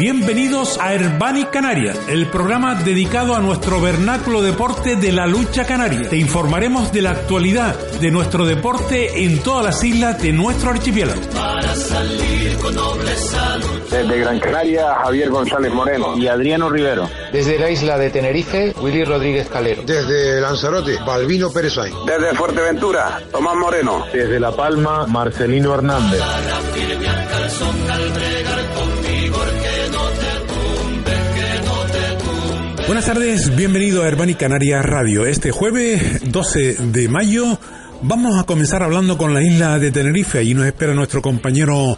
Bienvenidos a Herbani Canarias, el programa dedicado a nuestro vernáculo deporte de la lucha canaria. Te informaremos de la actualidad de nuestro deporte en todas las islas de nuestro archipiélago. Para salir con doble salud. Desde Gran Canaria, Javier González Moreno y Adriano Rivero. Desde la isla de Tenerife, Willy Rodríguez Calero. Desde Lanzarote, Balbino Pérez Sainz. Desde Fuerteventura, Tomás Moreno. Desde La Palma, Marcelino Hernández. Buenas tardes, bienvenido a Herbani Canarias Radio. Este jueves 12 de mayo vamos a comenzar hablando con la isla de Tenerife. Allí nos espera nuestro compañero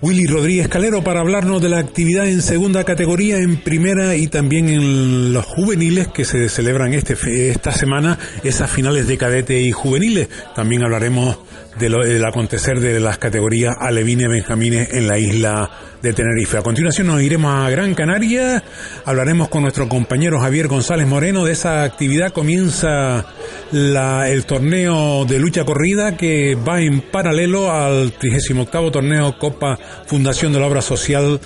Willy Rodríguez Calero para hablarnos de la actividad en segunda categoría, en primera y también en los juveniles que se celebran este, esta semana, esas finales de cadete y juveniles. También hablaremos de lo, del acontecer de las categorías alevines benjamines en la isla de Tenerife. A continuación nos iremos a Gran Canaria, hablaremos con nuestro compañero Javier González Moreno de esa actividad. Comienza la, el torneo de lucha corrida que va en paralelo al 38 torneo Copa Fundación de la Obra Social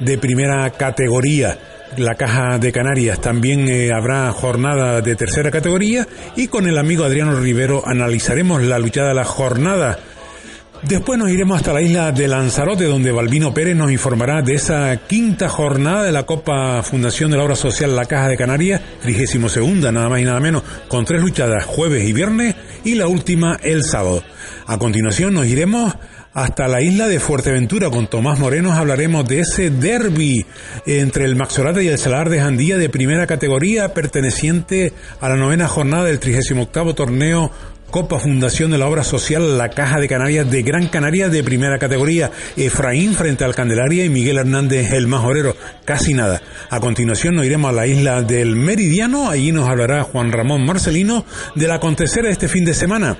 de primera categoría la Caja de Canarias. También eh, habrá jornada de tercera categoría y con el amigo Adriano Rivero analizaremos la luchada de la jornada. Después nos iremos hasta la isla de Lanzarote, donde Balbino Pérez nos informará de esa quinta jornada de la Copa Fundación de la Obra Social La Caja de Canarias, 32 segunda, nada más y nada menos, con tres luchadas jueves y viernes y la última el sábado. A continuación nos iremos hasta la isla de Fuerteventura. Con Tomás Moreno hablaremos de ese derby entre el Maxorate y el Salar de Jandía de primera categoría perteneciente a la novena jornada del 38 torneo Copa Fundación de la Obra Social La Caja de Canarias de Gran Canaria de primera categoría. Efraín frente al Candelaria y Miguel Hernández el Majorero. Casi nada. A continuación nos iremos a la isla del Meridiano. Allí nos hablará Juan Ramón Marcelino del acontecer este fin de semana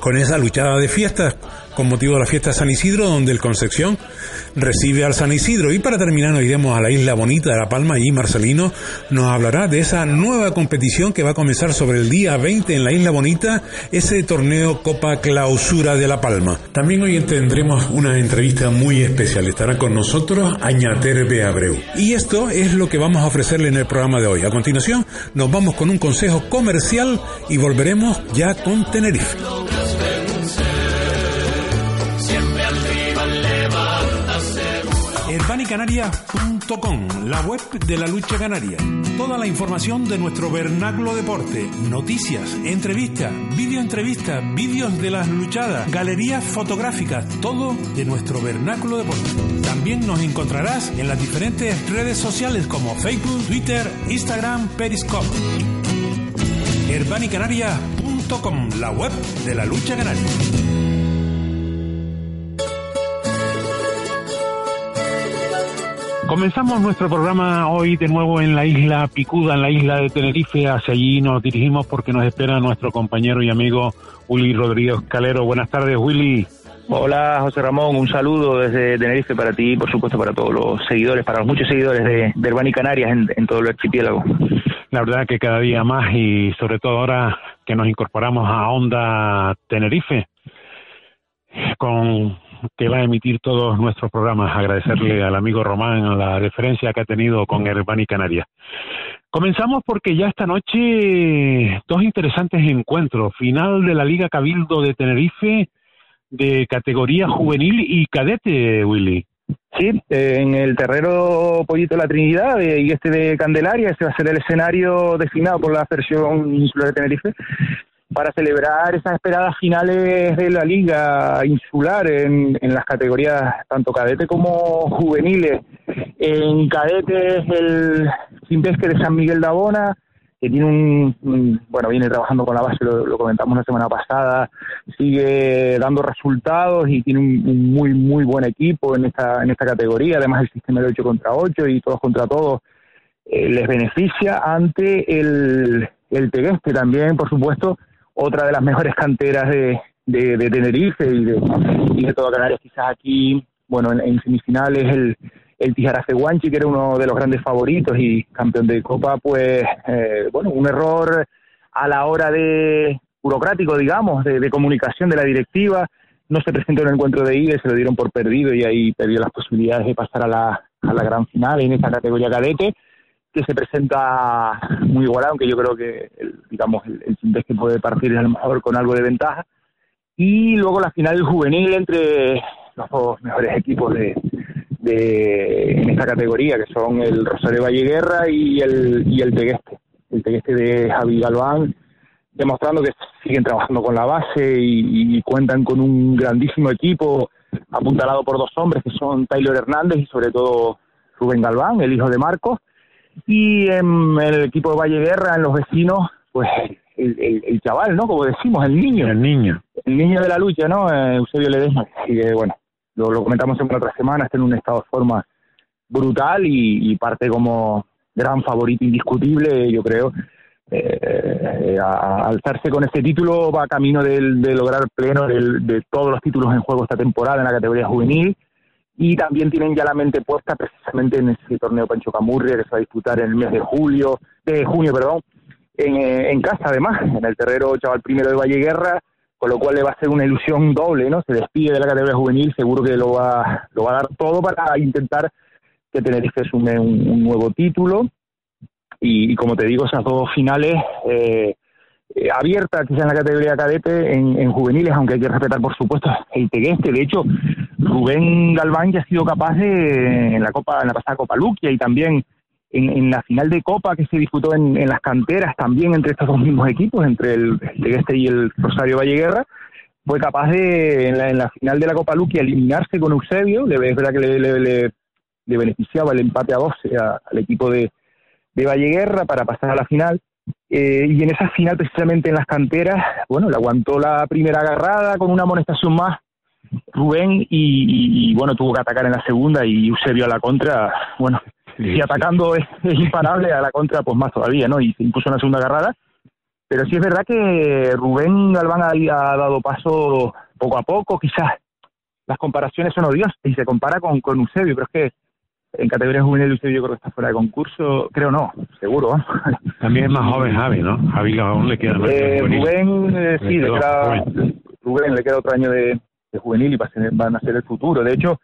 con esa luchada de fiestas con motivo de la fiesta de San Isidro, donde el Concepción recibe al San Isidro. Y para terminar nos iremos a la isla bonita de La Palma, y Marcelino nos hablará de esa nueva competición que va a comenzar sobre el día 20 en la isla bonita, ese torneo Copa Clausura de La Palma. También hoy tendremos una entrevista muy especial. Estará con nosotros Añaterbe Abreu. Y esto es lo que vamos a ofrecerle en el programa de hoy. A continuación nos vamos con un consejo comercial y volveremos ya con Tenerife. Herbanicanaria.com, la web de la lucha canaria. Toda la información de nuestro vernáculo deporte, noticias, entrevistas, videoentrevistas, vídeos de las luchadas, galerías fotográficas, todo de nuestro vernáculo deporte. También nos encontrarás en las diferentes redes sociales como Facebook, Twitter, Instagram, Periscope. Herbanicanaria.com, la web de la lucha canaria. Comenzamos nuestro programa hoy de nuevo en la isla Picuda, en la isla de Tenerife. Hacia allí nos dirigimos porque nos espera nuestro compañero y amigo Willy Rodríguez Calero. Buenas tardes, Willy. Hola, José Ramón. Un saludo desde Tenerife para ti y, por supuesto, para todos los seguidores, para los muchos seguidores de, de Herbani Canarias en, en todo el archipiélago. La verdad que cada día más y sobre todo ahora que nos incorporamos a Onda Tenerife con que va a emitir todos nuestros programas. Agradecerle al amigo Román la referencia que ha tenido con Herbani Canarias. Comenzamos porque ya esta noche dos interesantes encuentros. Final de la Liga Cabildo de Tenerife de categoría juvenil y cadete, Willy. Sí, en el terrero Pollito de la Trinidad eh, y este de Candelaria, ese va a ser el escenario destinado por la versión insular de Tenerife para celebrar esas esperadas finales de la liga insular en, las categorías tanto cadete como juveniles. En cadete es el Simpesque de San Miguel de Abona, que tiene un, bueno, viene trabajando con la base, lo, comentamos la semana pasada, sigue dando resultados y tiene un, muy, muy buen equipo en esta, en esta categoría, además el sistema de 8 contra 8 y todos contra todos eh, les beneficia ante el, el Tegueste también, por supuesto, otra de las mejores canteras de, de, Tenerife y de, y de toda Canarias, quizás aquí, bueno, en, semifinales el, el Tijarafe Guanchi, que era uno de los grandes favoritos y campeón de Copa, pues, eh, bueno, un error a la hora de burocrático, digamos, de, comunicación de la directiva, no se presentó en el encuentro de ida, se lo dieron por perdido y ahí perdió las posibilidades de pasar a la, a la gran final en esta categoría cadete que se presenta muy igualado, aunque yo creo que el, digamos el, el que puede partir a lo con algo de ventaja. Y luego la final juvenil entre los dos mejores equipos de, de en esta categoría, que son el Rosario Valleguerra y el, y el Tegueste. El Tegueste de Javi Galván, demostrando que siguen trabajando con la base y cuentan con un grandísimo equipo apuntalado por dos hombres que son Taylor Hernández y sobre todo Rubén Galván, el hijo de Marcos y en el equipo de Valle Guerra, en los vecinos, pues el, el, chaval, ¿no? Como decimos, el niño. El niño. El niño de la lucha, ¿no? Eh, Eusebio Ledesma. Así que, bueno, lo, lo comentamos en otra semana, está en un estado de forma brutal y, parte como gran favorito indiscutible, yo creo. Eh, a, alzarse con este título va camino de, de lograr pleno de todos los títulos en juego esta temporada en la categoría juvenil y también tienen ya la mente puesta precisamente en ese torneo Pancho Camurria que se va a disputar en el mes de julio, de junio, perdón, en, eh, en casa además, en el terrero Chaval Primero de Valle Guerra, con lo cual le va a ser una ilusión doble, ¿no? Se despide de la categoría juvenil, seguro que lo va, lo va a dar todo para intentar que Tenerife sume un, nuevo título. Y, como te digo, esas dos finales eh, eh, abierta quizá en la categoría cadete en, juveniles, aunque hay que respetar por supuesto el Tegueste. De hecho, Rubén Galván ya ha sido capaz de, en la Copa, en la pasada Copa Luquia y también en, la final de Copa que se disputó en, las canteras, también entre estos dos mismos equipos, entre el, Tegueste y el Rosario Valleguerra, fue capaz de, en la, final de la Copa Luquia, eliminarse con Eusebio. Es verdad que le, le, beneficiaba el empate a 12 al equipo de, de Valleguerra para pasar a la final eh, y en esa final, precisamente en las canteras, bueno, le aguantó la primera agarrada con una amonestación más Rubén y, bueno, tuvo que atacar en la segunda y Eusebio a la contra, bueno, si atacando es, imparable, a la contra pues más todavía, ¿no? Y se impuso en la segunda agarrada. Pero sí es verdad que Rubén Galván ha, dado paso poco a poco, quizás las comparaciones son odiosas y se compara con, con Eusebio, pero es que en categoría juvenil usted yo creo que está fuera de concurso, creo no, seguro. También es más joven Javi, ¿no? Javi aún le queda eh, Rubén, eh, sí, le, queda, Rubén le queda otro año de, juvenil y va a van a ser el futuro. De hecho,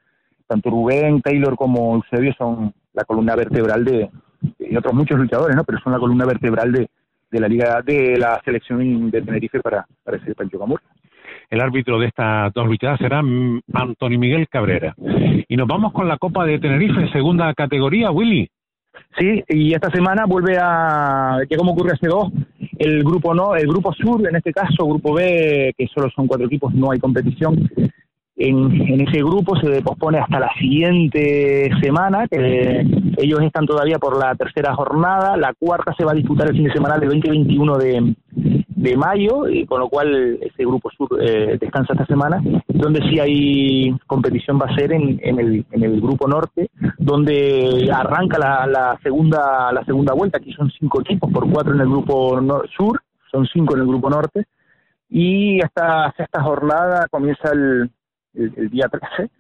tanto Rubén, Taylor como Eusebio son la columna vertebral de, y otros muchos luchadores, ¿no? Pero son la columna vertebral de, de la liga, de la selección de Tenerife para, para ese Pancho Camur. El árbitro de estas dos luchadas será Antonio Miguel Cabrera. Y nos vamos con la Copa de Tenerife, segunda categoría, Willy. Sí, y esta semana vuelve a, que como ocurre hace dos, el grupo no, el grupo sur, en este caso, grupo B, que solo son cuatro equipos, no hay competición. En, en ese grupo se pospone hasta la siguiente semana, que ellos están todavía por la tercera jornada, la cuarta se va a disputar el fin de semana del 20-21 de, de mayo, y con lo cual ese grupo sur eh, descansa esta semana. Donde sí hay competición va a ser en, en, el, en el grupo norte, donde arranca la, la, segunda, la segunda vuelta. Aquí son cinco equipos, por cuatro en el grupo sur, son cinco en el grupo norte. Y esta sexta jornada comienza el, el, día 13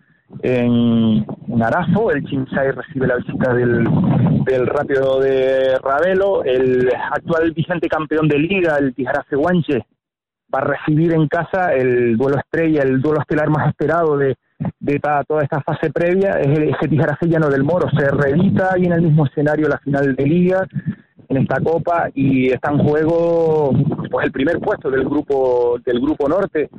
en, en Arazo. El Chinsay recibe la visita del, del Rápido de Ravelo. El actual vigente campeón de liga, el Tijarafe Guanche, va a recibir en casa el duelo estrella, el duelo estelar más esperado de, de toda esta fase previa. Es el, ese Tijarafe Llano del Moro. Se reedita ahí en el mismo escenario la final de liga en esta copa y está en juego pues el primer puesto del grupo del grupo norte.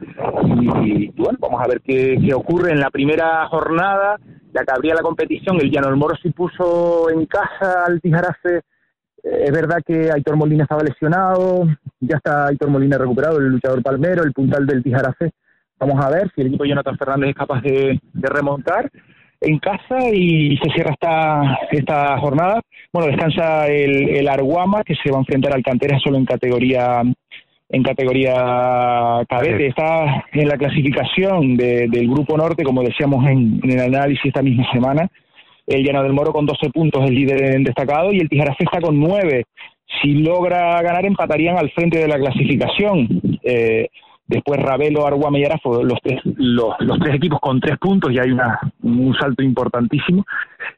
Y, bueno vamos a ver qué, qué, ocurre en la primera jornada. Ya que abría la competición el Llano del Moro se puso en casa al Tijarafe eh, es verdad que Aitor Molina estaba lesionado ya está Aitor Molina recuperado el luchador palmero el puntal del Tijarafe vamos a ver si el equipo Jonathan Fernández es capaz de, de remontar en casa y se cierra esta, esta jornada. Bueno, descansa el, el Arguama que se va a enfrentar al Cantera solo en categoría en categoría cadete. Está en la clasificación del Grupo Norte, como decíamos en, el análisis esta misma semana. El Llano del Moro con 12 puntos, el líder en destacado, y el Tijarafé está con 9. Si logra ganar, empatarían al frente de la clasificación. Eh, después Ravelo, Arguama y Arafo, los tres, los, tres equipos con tres puntos, y hay una, un salto importantísimo.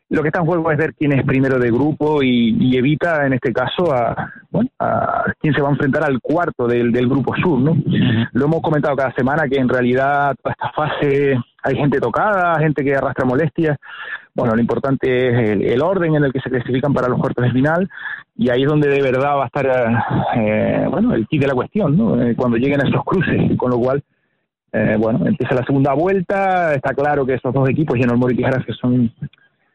Lo que está en juego es ver quién es primero de grupo y, evita, en este caso, a, bueno, a quién se va a enfrentar al cuarto del, del grupo sur, ¿no? Lo hemos comentado cada semana que en realidad toda esta fase hay gente tocada, gente que arrastra molestias. Bueno, lo importante es el, orden en el que se clasifican para los cuartos de final y ahí es donde de verdad va a estar, eh, bueno, el kit de la cuestión. Eh, cuando lleguen a esos cruces, con lo cual eh, bueno, empieza la segunda vuelta, está claro que esos dos equipos, General Moro y que son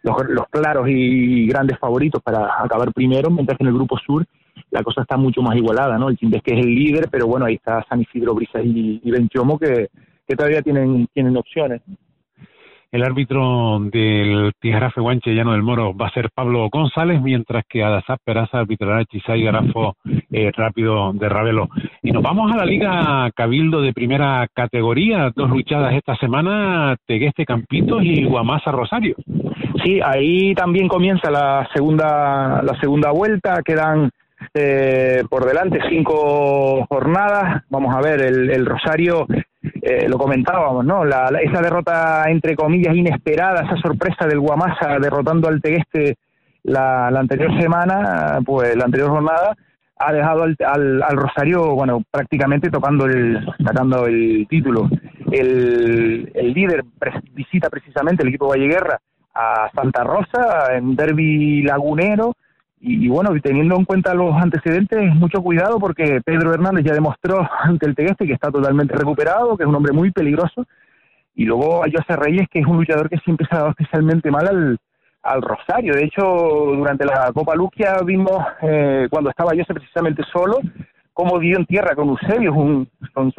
los, claros y grandes favoritos para acabar primero, mientras que en el grupo sur la cosa está mucho más igualada, ¿no? El Chimbes que es el líder, pero bueno, ahí está San Isidro, Brisas y, y Benchomo que, que todavía tienen, tienen opciones. El árbitro del Tijarafe Guanche Llano del Moro va a ser Pablo González, mientras que Adasap Peraza arbitrará Chisay Garafo eh, Rápido de Ravelo. Y nos vamos a la Liga Cabildo de primera categoría, dos luchadas esta semana, Tegueste Campitos y Guamasa Rosario. Sí, ahí también comienza la segunda, la segunda vuelta, quedan eh, por delante cinco jornadas. Vamos a ver, el Rosario eh, lo comentábamos, ¿no? La, esa derrota, entre comillas, inesperada, esa sorpresa del Guamasa derrotando al Tegueste la, la anterior semana, pues la anterior jornada, ha dejado al, al, Rosario, bueno, prácticamente tocando el, sacando el título. El, el líder visita precisamente el equipo Valleguerra a Santa Rosa en derby lagunero y, bueno, teniendo en cuenta los antecedentes, mucho cuidado porque Pedro Hernández ya demostró ante el Tegueste que está totalmente recuperado, que es un hombre muy peligroso. Y luego a José Reyes, que es un luchador que siempre se ha dado especialmente mal al, al Rosario. De hecho, durante la Copa Luquia vimos, eh, cuando estaba José precisamente solo, cómo dio en tierra con Eusebio. Un, son,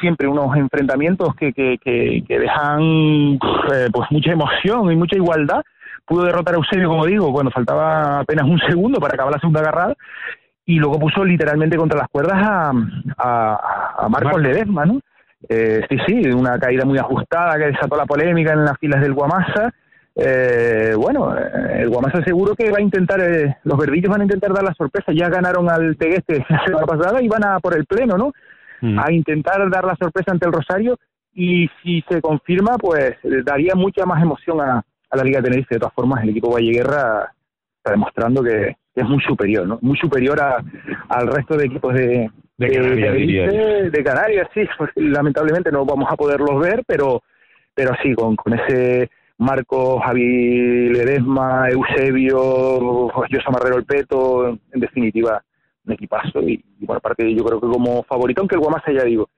siempre unos enfrentamientos que, que, que, dejan eh, pues mucha emoción y mucha igualdad pudo derrotar a Eusebio, como digo, cuando faltaba apenas un segundo para acabar la segunda agarrada, y luego puso literalmente contra las cuerdas a, a, Marcos Ledesma, ¿no? Eh, sí, sí, una caída muy ajustada que desató la polémica en las filas del Guamasa. Eh, bueno, eh, el Guamasa seguro que va a intentar, los verdillos van a intentar dar la sorpresa. Ya ganaron al Tegueste la semana pasada y van a por el pleno, ¿no? Mm. A intentar dar la sorpresa ante el Rosario y si se confirma, pues daría mucha más emoción a, a la Liga de Tenerife. De todas formas, el equipo Valleguerra está demostrando que, es muy superior, ¿no? Muy superior a, al resto de equipos de, de, Canarias, sí. Pues, lamentablemente no vamos a poderlos ver, pero, pero sí, con, con ese Marco, Javi Ledesma, Eusebio, José Marrero El Peto, en definitiva, un equipazo. Y, y bueno, aparte yo creo que como favorito, aunque el Guamasa ya digo,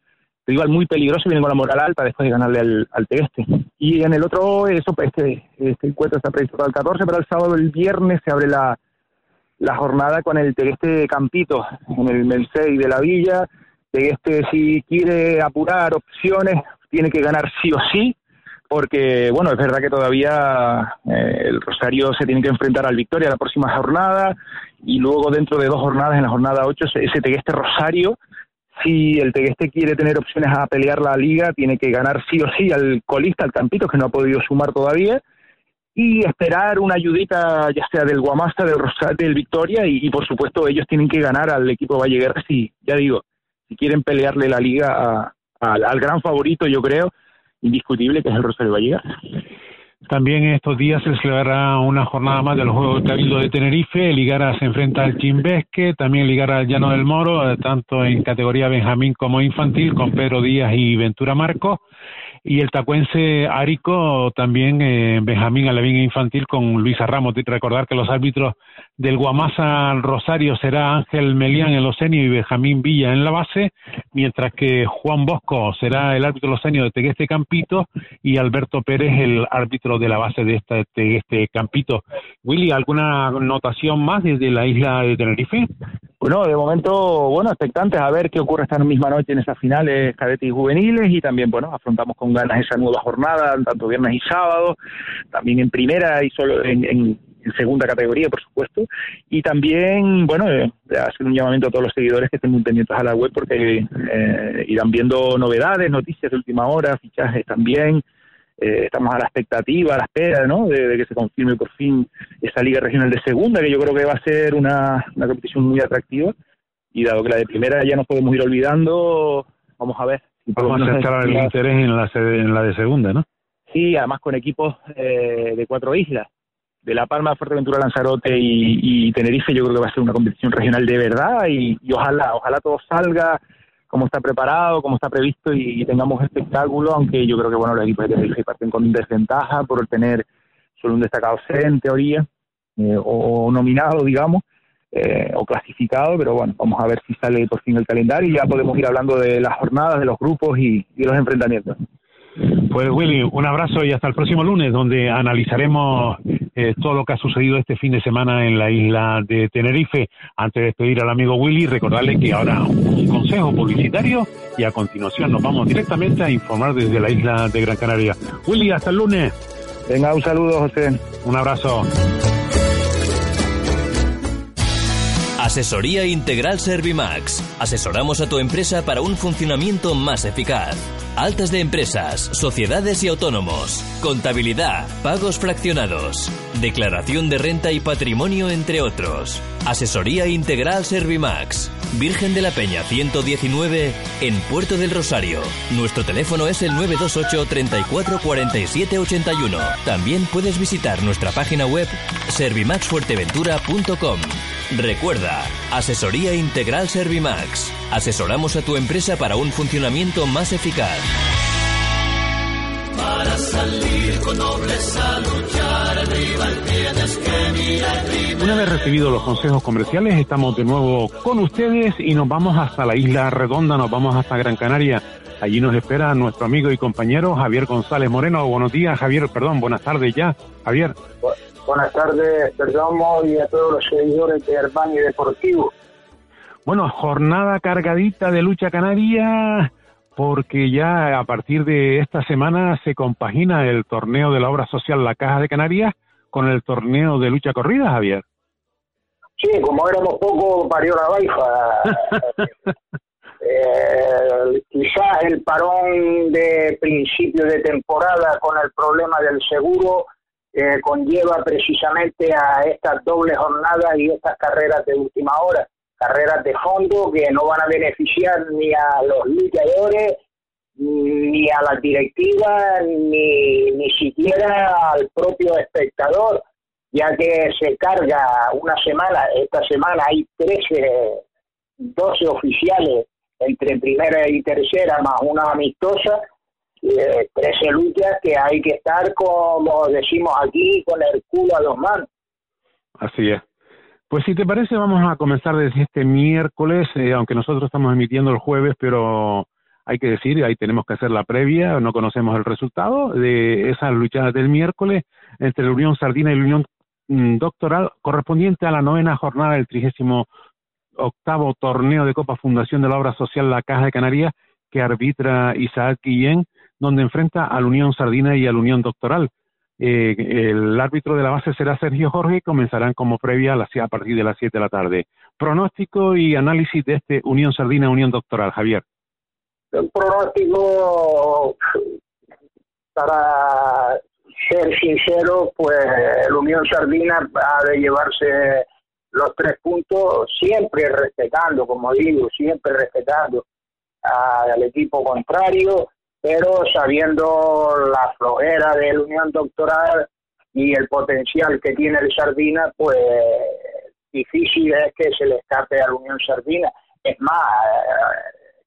igual muy peligroso, viene con la moral alta después de ganarle al, al Tegueste. Y en el otro, eso, este, este encuentro está previsto para el 14, pero el sábado, el viernes, se abre la, la jornada con el Tegueste Campito, en el Mensei de la Villa. Tegueste, si quiere apurar opciones, tiene que ganar sí o sí, porque, bueno, es verdad que todavía eh, el Rosario se tiene que enfrentar al Victoria la próxima jornada, y luego dentro de dos jornadas, en la jornada 8, ese Tegueste Rosario si el Tegueste quiere tener opciones a pelear la liga, tiene que ganar sí o sí al colista, al Campito, que no ha podido sumar todavía, y esperar una ayudita, ya sea del Guamasta, del Rosario, del Victoria, y, por supuesto ellos tienen que ganar al equipo Valleguerra, si, ya digo, si quieren pelearle la liga al gran favorito, yo creo, indiscutible, que es el Rosario Valleguerra. También estos días se celebrará una jornada más de los Juegos Cabildo de Tenerife. Ligara se enfrenta al Chimbesque, también Ligara al Llano del Moro, tanto en categoría Benjamín como infantil, con Pedro Díaz y Ventura Marcos y el tacuense Arico también eh, Benjamín Alevín Infantil con Luisa Ramos. Recordar que los árbitros del Guamasa Rosario será Ángel Melián en los y Benjamín Villa en la base, mientras que Juan Bosco será el árbitro de los senios de Tegueste Campito y Alberto Pérez el árbitro de la base de este Tegueste Campito. Willy, ¿alguna notación más desde la isla de Tenerife? Bueno, de momento, bueno, expectantes a ver qué ocurre esta misma noche en esas finales cadetes y juveniles y también, bueno, afrontamos con ganas esa nueva jornada, tanto viernes y sábado, también en primera y solo en, en, segunda categoría, por supuesto, y también, bueno, eh, hacer un llamamiento a todos los seguidores que estén muy pendientes a la web porque eh, irán viendo novedades, noticias de última hora, fichajes también, eh, estamos a la expectativa, a la espera, ¿no? De, que se confirme por fin esa Liga Regional de Segunda, que yo creo que va a ser una, una competición muy atractiva. Y dado que la de primera ya nos podemos ir olvidando, vamos a ver. Si vamos a centrar el interés en la, en la de segunda, ¿no? Sí, además con equipos eh, de cuatro islas. De La Palma, Fuerteventura, Lanzarote y, y, Tenerife, yo creo que va a ser una competición regional de verdad y, y ojalá, ojalá todo salga cómo está preparado, cómo está previsto y, tengamos espectáculo, aunque yo creo que bueno los equipos de Tenerife parten con desventaja por tener solo un destacado C en teoría, eh, o, nominado, digamos, eh, o clasificado, pero bueno, vamos a ver si sale por fin el calendario y ya podemos ir hablando de las jornadas, de los grupos y, los enfrentamientos. Pues Willy, un abrazo y hasta el próximo lunes, donde analizaremos eh, todo lo que ha sucedido este fin de semana en la isla de Tenerife. Antes de despedir al amigo Willy, recordarle que ahora un consejo publicitario y a continuación nos vamos directamente a informar desde la isla de Gran Canaria. Willy, hasta el lunes. Venga, un saludo, José. Un abrazo. Asesoría Integral Servimax. Asesoramos a tu empresa para un funcionamiento más eficaz. Altas de empresas, sociedades y autónomos. Contabilidad, pagos fraccionados. Declaración de renta y patrimonio, entre otros. Asesoría Integral Servimax. Virgen de la Peña 119 en Puerto del Rosario. Nuestro teléfono es el 928 34 47 81. También puedes visitar nuestra página web servimaxfuerteventura.com. Recuerda, Asesoría Integral Servimax. Asesoramos a tu empresa para un funcionamiento más eficaz. Para salir con nobleza luchar, rival tienes que mirar Una vez recibidos los consejos comerciales, estamos de nuevo con ustedes y nos vamos hasta la isla redonda, nos vamos hasta Gran Canaria. Allí nos espera nuestro amigo y compañero Javier González Moreno. Buenos días, Javier, perdón, buenas tardes ya, Javier. Buenas tardes, Perdomo, y a todos los seguidores de Herbani Deportivo. Bueno, jornada cargadita de lucha canaria, porque ya a partir de esta semana se compagina el torneo de la obra social La Caja de Canarias con el torneo de lucha corrida, Javier. Sí, como éramos poco, parió la baifa. eh, quizás el parón de principio de temporada con el problema del seguro eh, conlleva precisamente a estas dobles jornadas y estas carreras de última hora, carreras de fondo que no van a beneficiar ni a los luchadores, ni a las directivas, ni, ni siquiera al propio espectador, ya que se carga una semana, esta semana hay 13, 12 oficiales entre primera y tercera, más una amistosa, eh, 13 luchas que hay que estar, como decimos aquí, con el culo a dos manos. Así es. Pues si te parece, vamos a comenzar desde este miércoles, eh, aunque nosotros estamos emitiendo el jueves, pero hay que decir, ahí tenemos que hacer la previa, no conocemos el resultado de esas luchas del miércoles entre la Unión Sardina y la Unión mm, Doctoral, correspondiente a la novena jornada del trigésimo octavo torneo de Copa Fundación de la Obra Social La Caja de Canarias, que arbitra Isaac Guillén, donde enfrenta a la Unión Sardina y a la Unión Doctoral. Eh, el árbitro de la base será Sergio Jorge y comenzarán como previa a, a partir de las 7 de la tarde. Pronóstico y análisis de este Unión Sardina-Unión Doctoral, Javier. El pronóstico, para ser sincero, pues la Unión Sardina ha de llevarse los tres puntos, siempre respetando, como digo, siempre respetando al equipo contrario pero sabiendo la flojera de la Unión Doctoral y el potencial que tiene el Sardina, pues difícil es que se le escape a la Unión Sardina. Es más,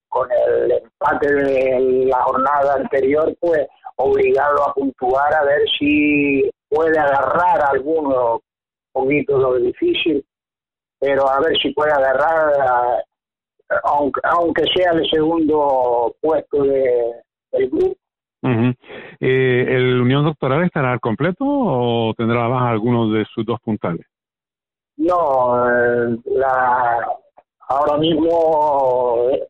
con el empate de la jornada anterior, pues obligado a puntuar a ver si puede agarrar alguno poquito lo difícil, pero a ver si puede agarrar, aunque, aunque sea el segundo puesto de, el grupo. eh, ¿El Unión Doctoral estará al completo o tendrá baja algunos de sus dos puntales? No, eh, la, ahora mismo eh,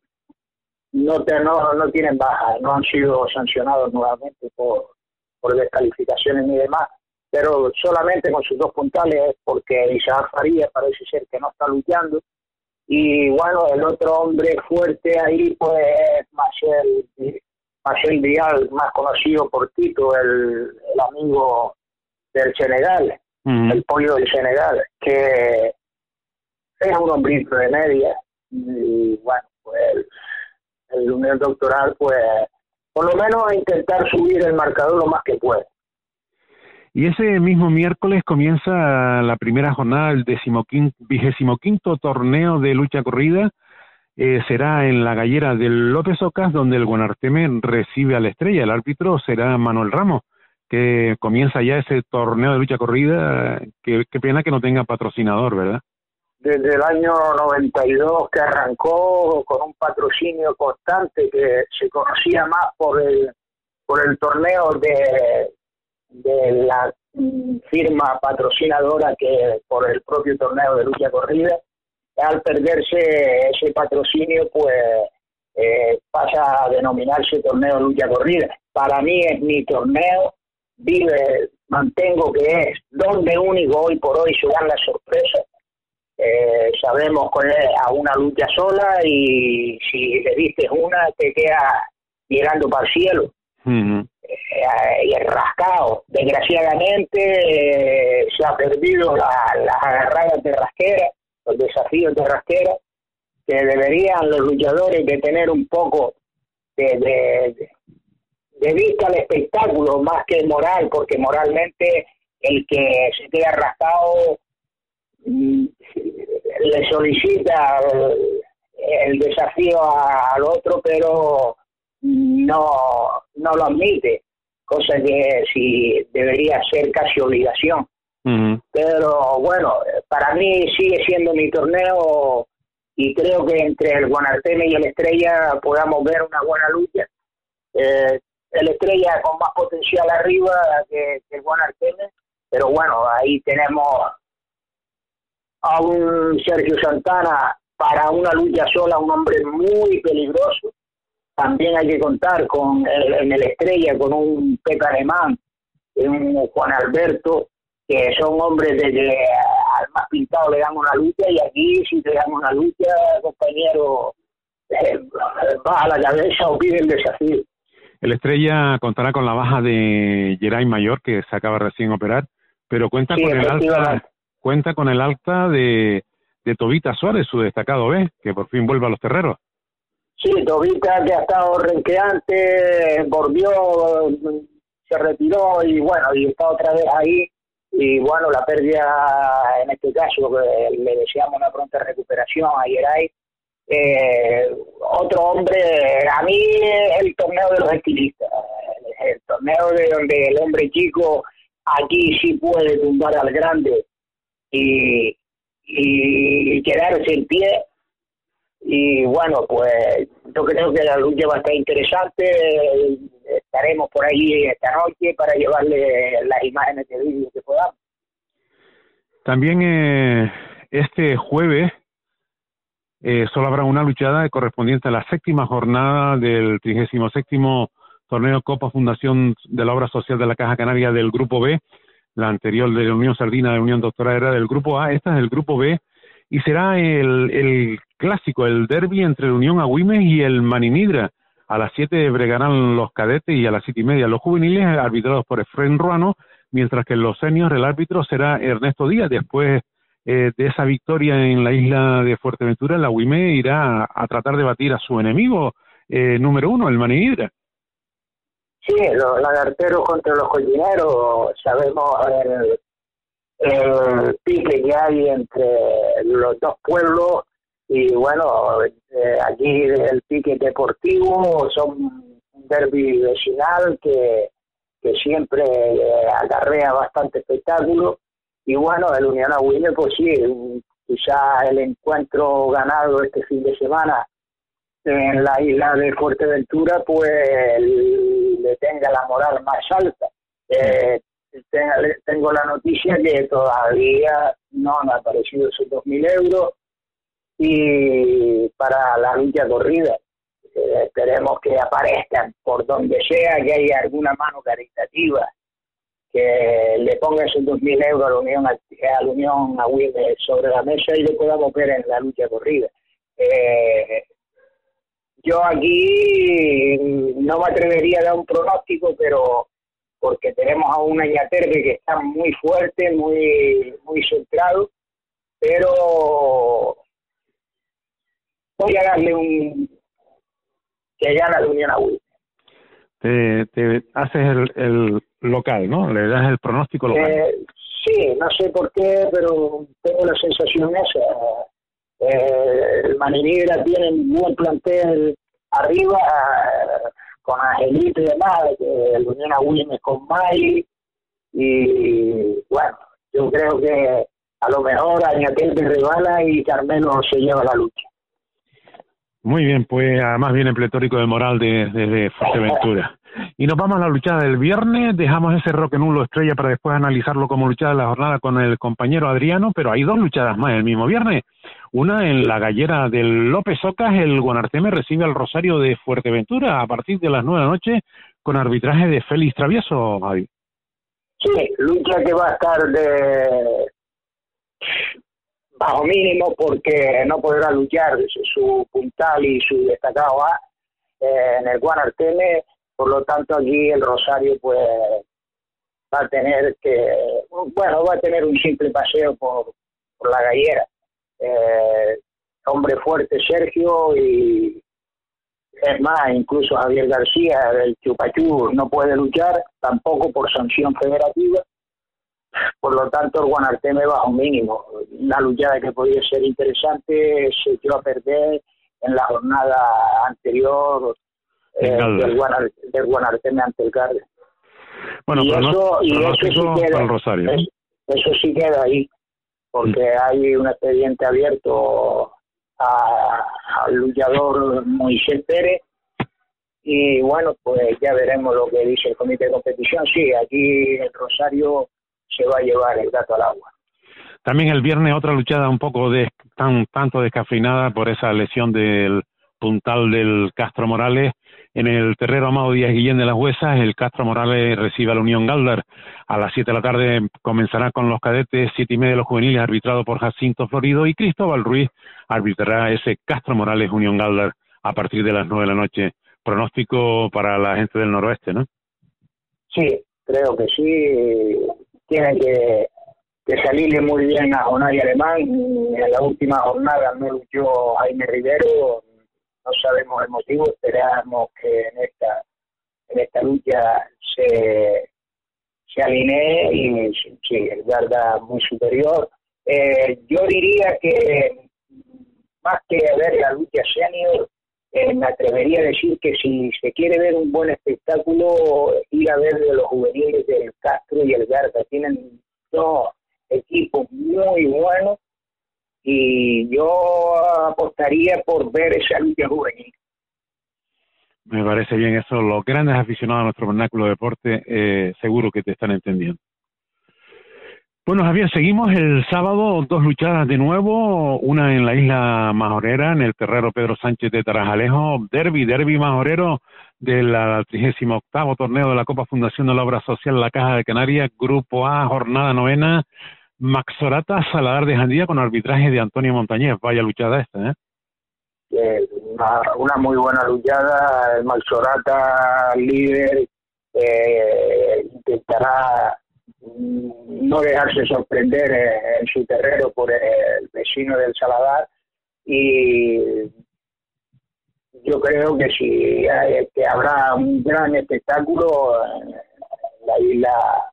no, te, no, no tienen bajas, no han sido sancionados nuevamente por, descalificaciones ni demás, pero solamente con sus dos puntales porque Isaac Faría parece ser que no está luchando y bueno, el otro hombre fuerte ahí pues es Marcel, Marcel Vial, más conocido por Tito, el, el amigo del Senegal, el pollo del Senegal, que es un hombrito de media y bueno, pues el Unión Doctoral pues por lo menos intentar subir el marcador lo más que puede. Y ese mismo miércoles comienza la primera jornada del vigésimo quinto torneo de lucha corrida. Eh, será en la gallera del López Ocas, donde el Guanarteme recibe a la estrella. El árbitro será Manuel Ramos, que comienza ya ese torneo de lucha corrida. Qué, qué pena que no tenga patrocinador, ¿verdad? Desde el año 92 que arrancó con un patrocinio constante que se conocía más por el, por el torneo de de la firma patrocinadora que por el propio torneo de lucha corrida. Al perderse ese patrocinio, pues eh, pasa a denominarse torneo lucha corrida. Para mí es mi torneo, vive, mantengo que es donde único hoy por hoy se dan las sorpresas. Eh, sabemos que es a una lucha sola y si le diste una te queda llegando para el cielo. Eh, y el rascado. Desgraciadamente eh, se ha perdido las agarradas de rasquera, los desafíos de rasquera, que deberían los luchadores de tener un poco de, de, vista al espectáculo más que moral, porque moralmente el que se queda rascado mm, le solicita el, desafío al otro, pero no, no lo admite, cosa que sí debería ser casi obligación. Pero bueno, para mí sigue siendo mi torneo y creo que entre el Guanarteme y el Estrella podamos ver una buena lucha. Eh, el Estrella con más potencial arriba que, que el Guanarteme, pero bueno, ahí tenemos a un Sergio Santana para una lucha sola, un hombre muy peligroso, también hay que contar con en el Estrella con un Pepe Alemán, un Juan Alberto, que son hombres de que al más pintado le dan una lucha y aquí si te dan una lucha, compañero, eh, va a la cabeza o pide el desafío. El Estrella contará con la baja de Geray Mayor, que se acaba recién de operar, pero cuenta con el alta, cuenta con el alta de, de Tobita Suárez, su destacado B, que por fin vuelve a los terreros. Sí, Tobita que ha estado renqueante, volvió, se retiró y bueno, y está otra vez ahí. Y bueno, la pérdida en este caso, le deseamos una pronta recuperación a Yeray. Eh, otro hombre, a mí el torneo de los estilistas, el torneo de donde el hombre chico aquí sí puede tumbar al grande y, y quedarse en pie y bueno, pues yo creo que la lucha va a estar interesante. Estaremos por ahí esta noche para llevarle las imágenes de vídeo que podamos. También eh, este jueves eh, solo habrá una luchada correspondiente a la séptima jornada del 37 torneo Copa Fundación de la Obra Social de la Caja Canaria del Grupo B. La anterior de la Unión Sardina de Unión Doctora era del Grupo A. Esta es del Grupo B y será el, el clásico, el derby entre la Unión Agüimes y el Maninidra. A las 7 bregarán los cadetes y a las siete y media los juveniles, arbitrados por Efraín Ruano, mientras que en los seniors el árbitro será Ernesto Díaz. Después eh, de esa victoria en la isla de Fuerteventura, la Agüime irá a, tratar de batir a su enemigo eh, número uno, el Maninidra. Sí, los lagarteros contra los collineros, sabemos el pique que hay entre los dos pueblos y bueno, eh, allí el pique deportivo son un derby vecinal que, que siempre eh, acarrea bastante espectáculo. Y bueno, el Unión Agüine pues sí, quizá el encuentro ganado este fin de semana en la isla de Fuerteventura pues le tenga la moral más alta. Eh, tengo la noticia que todavía no han aparecido esos 2.000 euros y para la lucha corrida. Eh, esperemos que aparezcan por donde sea, que haya alguna mano caritativa que le ponga esos dos mil euros a la Unión a, la Unión sobre la mesa y lo podamos ver en la lucha corrida. Eh, yo aquí no me atrevería a dar un pronóstico, pero porque tenemos a un Añaterbe que está muy fuerte, muy muy centrado, pero voy a darle un que gana la Unión a Te, te haces el, el local, ¿no? Le das el pronóstico local. Eh, sí, no sé por qué, pero tengo la sensación esa. Eh, el Maninibra tiene un buen plantel arriba, con Angelito y demás, el Unión Williams con May, y bueno, yo creo que a lo mejor Añatel de rebala y Carmelo se lleva la lucha. Muy bien, pues además viene pletórico de moral desde de, Fuerteventura. Y nos vamos a la luchada del viernes, dejamos ese roque nulo estrella para después analizarlo como luchada de la jornada con el compañero Adriano, pero hay dos luchadas más el mismo viernes. Una en la gallera del López Ocas, el Guanarteme recibe al Rosario de Fuerteventura a partir de las nueve de la noche con arbitraje de Félix Travieso, Javi. Sí, lucha que va a estar de bajo mínimo porque no podrá luchar su puntal y su destacado A eh, en el Guanarteme, por lo tanto aquí el Rosario pues va a tener que, bueno, va a tener un simple paseo por, la gallera. Eh, hombre fuerte Sergio y es más, incluso Javier García del Chupachú no puede luchar, tampoco por sanción federativa por lo tanto, el Guanarteme bajo mínimo. Una luchada que podía ser interesante se echó a perder en la jornada anterior eh, del, Guanarteme ante el Carde. Bueno, y eso, y eso sí queda, Rosario. eso sí queda ahí, porque mm. hay un expediente abierto al luchador Moisés Pérez y bueno, pues ya veremos lo que dice el comité de competición. Sí, aquí el Rosario se va a llevar el gato al agua. También el viernes otra luchada un poco de, tan tanto descafeinada por esa lesión del puntal del Castro Morales. En el terreno Amado Díaz Guillén de las Huesas, el Castro Morales recibe a la Unión Galdar. A las 7 de la tarde comenzará con los cadetes, siete y media de los juveniles, arbitrado por Jacinto Florido, y Cristóbal Ruiz arbitrará ese Castro Morales Unión Galdar a partir de las 9 de la noche. Pronóstico para la gente del noroeste, ¿no? Sí, creo que sí tiene que, salirle muy bien a Onay Alemán. En la última jornada no luchó Jaime Rivero, no sabemos el motivo, esperamos que en esta en esta lucha se, se alinee y sí, el guarda muy superior. Eh, yo diría que más que ver la lucha senior, eh, me atrevería a decir que si se quiere ver un buen espectáculo, ir a ver los juveniles del Castro y el Garza. Tienen dos equipos muy buenos y yo apostaría por ver esa lucha juvenil. Me parece bien eso. Los grandes aficionados a nuestro vernáculo de deporte eh, seguro que te están entendiendo. Bueno, Javier, seguimos el sábado, dos luchadas de nuevo, una en la isla Majorera, en el terrero Pedro Sánchez de Tarajalejo, derby, derby majorero del 38 torneo de la Copa Fundación de la Obra Social La Caja de Canarias, Grupo A, jornada novena, Maxorata Saladar de Jandía con arbitraje de Antonio Montañez. Vaya luchada esta, ¿eh? eh una, muy buena luchada, Maxorata líder eh, intentará no dejarse sorprender en su terreno por el vecino del Saladar y yo creo que si que habrá un gran espectáculo en la isla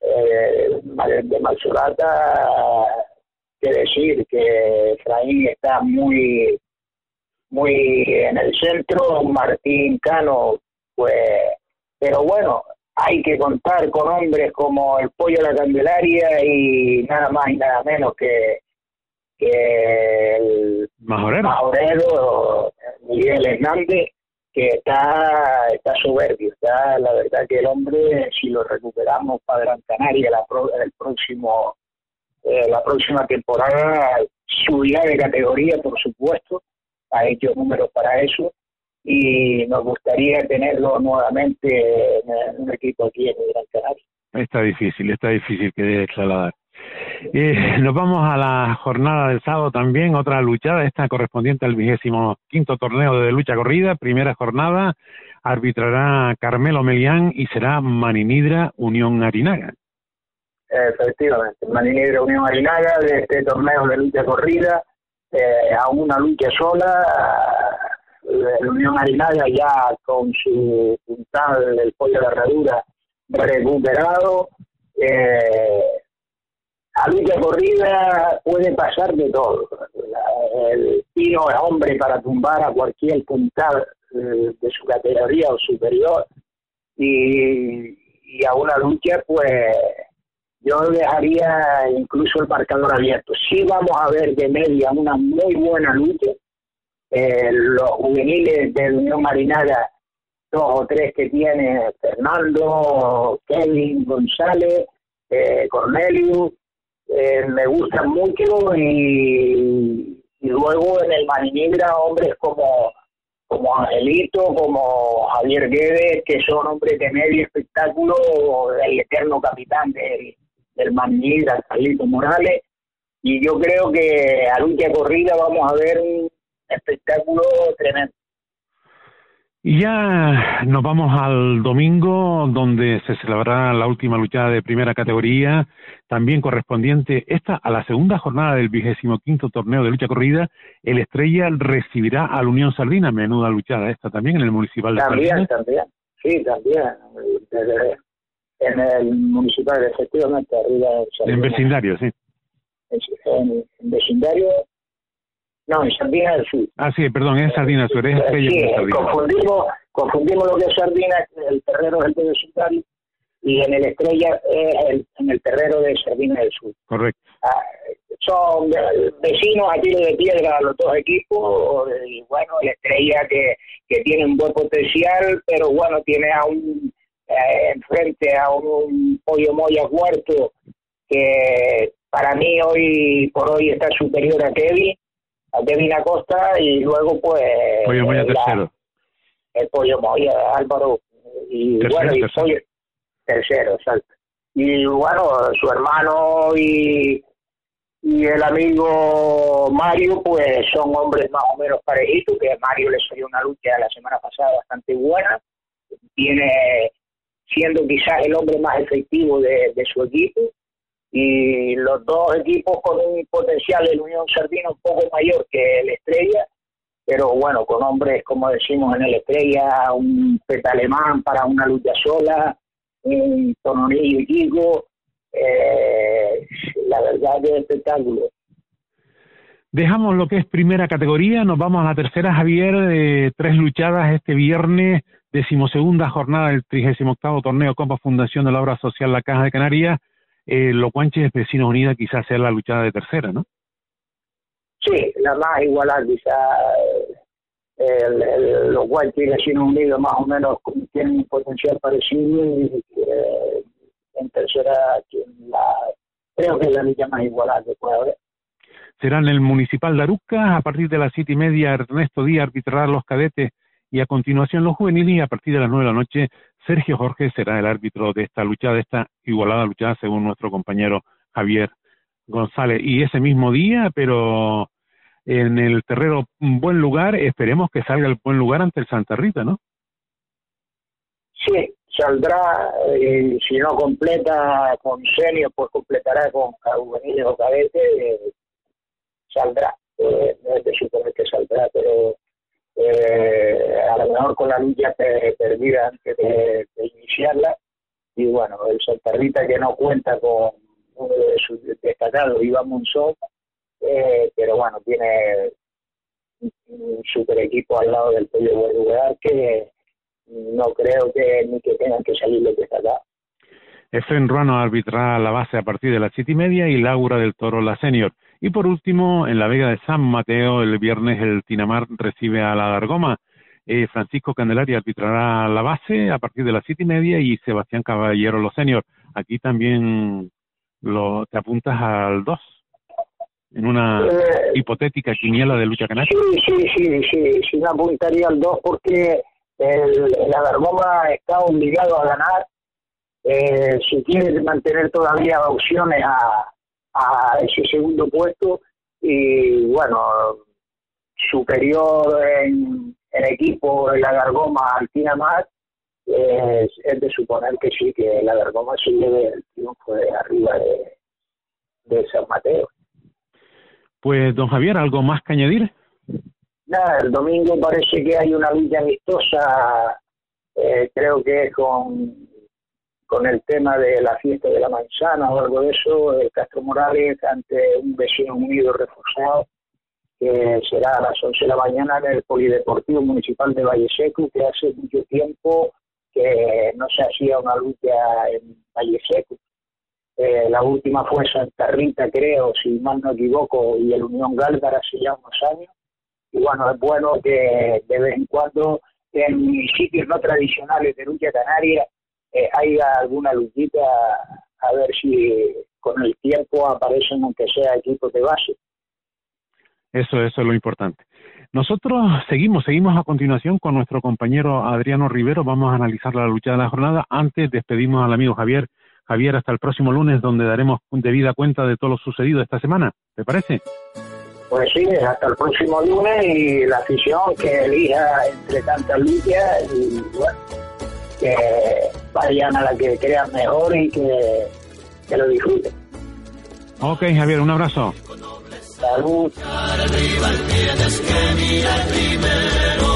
eh, de Malsurata que decir que Efraín está muy muy en el centro Martín Cano pues pero bueno hay que contar con hombres como el Pollo de la Candelaria y nada más y nada menos que, que el Majorero. Miguel Hernández, que está, está soberbio. Está, la verdad que el hombre, si lo recuperamos para Gran Canaria el próximo eh, la próxima temporada subirá de categoría, por supuesto, ha hecho números para eso y nos gustaría tenerlo nuevamente en un equipo aquí en Gran Canaria. Está difícil, está difícil que debe trasladar. Eh, nos vamos a la jornada del sábado también, otra luchada, esta correspondiente al vigésimo quinto torneo de lucha corrida, primera jornada, arbitrará Carmelo Melián y será Maninidra Unión Arinaga. Efectivamente, Maninidra Unión Arinaga de este torneo de lucha corrida eh, a una lucha sola, la Unión Arinaga ya con su puntal, el pollo de herradura recuperado, eh, a lucha corrida puede pasar de todo. El tiro es hombre para tumbar a cualquier puntal eh, de su categoría o superior y, y a una lucha pues yo dejaría incluso el marcador abierto. Sí vamos a ver de media una muy buena lucha. Eh, los juveniles de Unión Marinaga, dos o tres que tiene Fernando, Kevin, González, eh, Cornelius, eh, me gustan mucho y, luego en el Marinibra hombres como como Angelito, como Javier Guedes, que son hombres de medio espectáculo, el eterno capitán del, del Marinibra, Carlito Morales, y yo creo que a lucha corrida vamos a ver un espectáculo tremendo. Y ya nos vamos al domingo, donde se celebrará la última luchada de primera categoría, también correspondiente esta a la segunda jornada del vigésimo quinto torneo de lucha corrida. El Estrella recibirá a la Unión Sardina, menuda luchada esta también en el municipal de También, también, sí, también. En el municipal, efectivamente, arriba En vecindario, sí. En, en vecindario no, en Sardina del Sur. Ah, sí, perdón, es Sardina Sur, es Estrella sí, Sardina. Confundimos, confundimos lo que es Sardina, el terreno del de Sardina, y en el Estrella es el, en el terreno de Sardina del Sur. Correcto. Ah, son vecinos a tiro de piedra los dos equipos, y bueno, el Estrella que, que tiene un buen potencial, pero bueno, tiene a un eh, enfrente a un Pollo Moya cuarto que para mí hoy por hoy está superior a Kevin a Kevin Acosta y luego pues Pollo Moya tercero. El Pollo Moya Álvaro y bueno y Pollo tercero exacto. Y bueno su hermano y y el amigo Mario pues son hombres más o menos parejitos que Mario le salió una lucha la semana pasada bastante buena. Tiene siendo quizás el hombre más efectivo de, de su equipo y los dos equipos con un potencial en Unión Sardina un poco mayor que el Estrella, pero bueno, con hombres, como decimos en el Estrella, un petalemán para una lucha sola, un tononillo y Kiko, eh, la verdad que es espectáculo. Dejamos lo que es primera categoría, nos vamos a la tercera, Javier, de tres luchadas este viernes, decimosegunda jornada del 38 torneo Copa Fundación de la Obra Social La Caja de Canarias, eh, los Guanches Vecinos Unidas quizás sea la luchada de tercera, ¿no? Sí, la más igualada quizás. El, los Guanches Vecinos Unidos más o menos tienen un potencial parecido y eh, en tercera la, creo que es la lucha más igualada que puede haber. Será en el Municipal de a partir de las siete y media Ernesto Díaz arbitrará los cadetes y a continuación los juveniles y a partir de las nueve de la noche Sergio Jorge será el árbitro de esta lucha, de esta igualada luchada, según nuestro compañero Javier González. Y ese mismo día, pero en el terreno buen lugar, esperemos que salga el buen lugar ante el Santa Rita, ¿no? Sí, saldrá, eh, si no completa con Senio, pues completará con juveniles o cadete, eh, saldrá, eh, no es de suponer que saldrá, pero eh, a lo mejor con la lucha perdida antes de, iniciarla. Y bueno, el Santa Rita que no cuenta con uno de sus destacados, Iván Monzón, eh, pero bueno, tiene un super equipo al lado del Pollo lugar que no creo que ni que tengan que salir los destacados. Efren Ruano arbitrará la base a partir de las siete y media y Laura del Toro la senior. Y por último, en la Vega de San Mateo, el viernes el Tinamar recibe a la Dargoma. Eh, Francisco Candelaria arbitrará la base a partir de las siete y media y Sebastián Caballero los senior. Aquí también lo, te apuntas al 2 en una Eh, hipotética quiniela de lucha canaria. Sí, sí, sí, sí, sí me apuntaría al 2 porque el, el Agargoma está obligado a ganar. Eh, si quiere mantener todavía opciones a, a ese segundo puesto y bueno, superior en, en equipo el Agargoma al Tinamar, eh, es de suponer que sí, que el Agargoma se lleve el triunfo de arriba de, de San Mateo. Pues, don Javier, ¿algo más que añadir? Nada, el domingo parece que hay una lucha amistosa, eh, creo que es con, con el tema de la fiesta de la manzana o algo de eso, el Castro Morales ante un vecino unido reforzado, que será a las 11 de la mañana en el Polideportivo Municipal de Valle Seco, que hace mucho tiempo que no se hacía una lucha en Valle Seco. Eh, la última fue Santa Rita, creo, si mal no equivoco, y el Unión Gálvara hace ya unos años y bueno, es bueno que de vez en cuando en sitios no tradicionales de lucha canaria eh, haya alguna luchita a ver si con el tiempo aparecen aunque sea equipos de base. Eso, eso es lo importante. Nosotros seguimos, seguimos a continuación con nuestro compañero Adriano Rivero. Vamos a analizar la lucha de la jornada. Antes despedimos al amigo Javier. Javier, hasta el próximo lunes, donde daremos debida cuenta de todo lo sucedido esta semana. ¿Te parece? Pues sí, hasta el próximo lunes y la afición que elija entre tantas luchas y bueno, que vayan a la que crean mejor y que, que lo disfruten. Ok, Javier, un abrazo. Salud. Arriba tienes que mirar primero,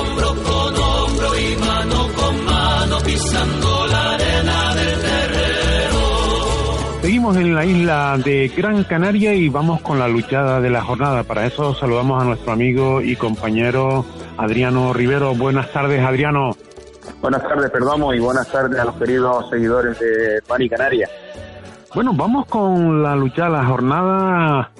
hombro con hombro y mano con mano, pisando la arena del terreno. Seguimos en la isla de Gran Canaria y vamos con la luchada de la jornada. Para eso saludamos a nuestro amigo y compañero Adriano Rivero. Buenas tardes, Adriano. Buenas tardes, perdón, y buenas tardes a los queridos seguidores de Pani Canaria. Bueno, vamos con la luchada de la jornada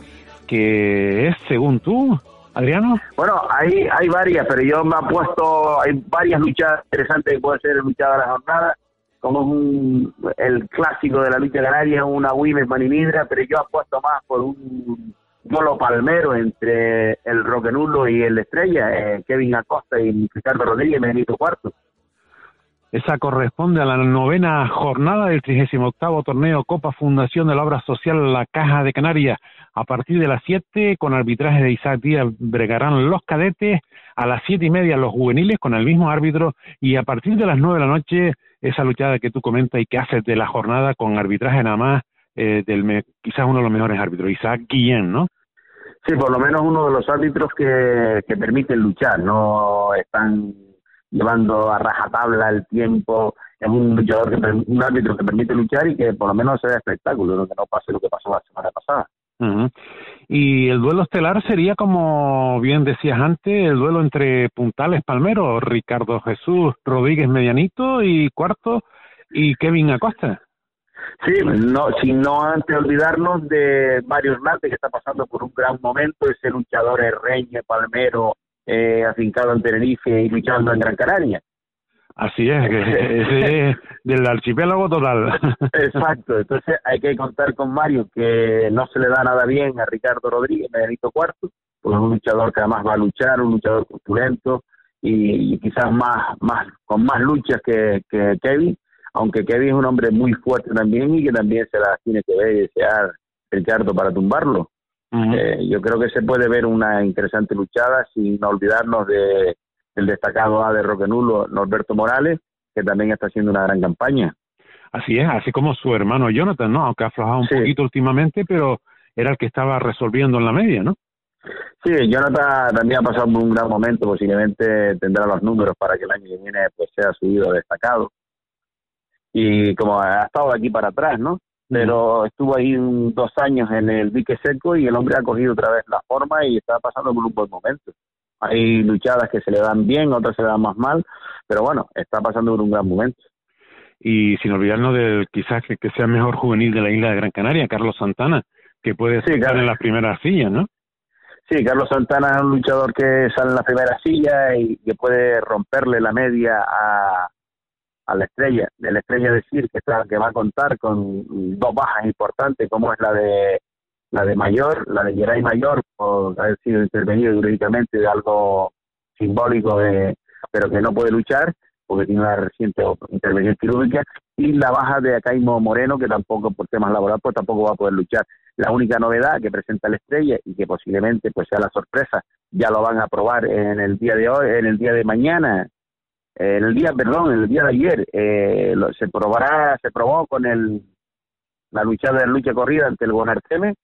que es según tú, Adriano. Bueno, hay, hay varias, pero yo me he puesto, hay varias luchas interesantes que puede ser luchada de la jornada, como es un, el clásico de la lucha canaria, una Wimes Manimidra, pero yo apuesto más por un duelo palmero entre el Roquenulo y el Estrella, eh, Kevin Acosta y Ricardo Rodríguez, Benito Cuarto. Esa corresponde a la novena jornada del 38 torneo Copa Fundación de la Obra Social La Caja de Canarias. A partir de las 7, con arbitraje de Isaac Díaz, bregarán los cadetes. A las siete y media, los juveniles, con el mismo árbitro. Y a partir de las 9 de la noche, esa luchada que tú comentas y que haces de la jornada con arbitraje nada más, eh, del quizás uno de los mejores árbitros, Isaac Guillén, ¿no? Sí, por lo menos uno de los árbitros que, que permiten luchar, no están llevando a rajatabla el tiempo, es un luchador que, un árbitro que permite luchar y que por lo menos se da espectáculo, ¿no? que no pase lo que pasó la semana pasada. Ujú. Y el duelo estelar sería, como bien decías antes, el duelo entre Puntales Palmero, Ricardo Jesús Rodríguez Medianito y cuarto, y Kevin Acosta. Sí, no, sin no antes olvidarnos de Mario Hernández, que está pasando por un gran momento, ese luchador herreño, palmero, eh, afincado en Tenerife y luchando en Gran Canaria. Así es, que ese es del archipiélago total. Exacto, entonces hay que contar con Mario, que no se le da nada bien a Ricardo Rodríguez, Medianito Cuarto, pues es un luchador que además va a luchar, un luchador corpulento y, y quizás más, más con más luchas que, que Kevin, aunque Kevin es un hombre muy fuerte también y que también se la tiene que ver y desear Ricardo para tumbarlo. Eh, yo creo que se puede ver una interesante luchada sin olvidarnos de del destacado A de Roquenulo, Norberto Morales, que también está haciendo una gran campaña. Así es, así como su hermano Jonathan, ¿no? Aunque ha aflojado un poquito últimamente, pero era el que estaba resolviendo en la media, ¿no? Sí, Jonathan también ha pasado por un gran momento, posiblemente tendrá los números para que el año que viene pues sea subido destacado. Y como ha estado de aquí para atrás, ¿no? Pero estuvo ahí un- dos años en el dique seco y el hombre ha cogido otra vez la forma y está pasando por un buen momento. Hay luchadas que se le dan bien, otras se le dan más mal, pero bueno, está pasando por un gran momento. Y sin olvidarnos del quizás que, que sea el mejor juvenil de la isla de Gran Canaria, Carlos Santana, que puede Sí, estar en las primeras sillas, ¿no? Sí, Carlos Santana es un luchador que sale en la primera silla y que puede romperle la media a, a la estrella. De la estrella decir que, está, que va a contar con dos bajas importantes, como es la de la de Mayor, la de Geray Mayor, por haber sido intervenido jurídicamente de algo simbólico, de, pero que no puede luchar porque tiene una reciente intervención quirúrgica, y la baja de Acaimo Moreno, que tampoco por temas laborales, pues tampoco va a poder luchar. La única novedad que presenta la estrella y que posiblemente pues sea la sorpresa, ya lo van a probar en el día de hoy, en el día de mañana, el día, perdón, el día de ayer, eh, se probará, se probó con el la lucha de lucha corrida ante el Bonarteme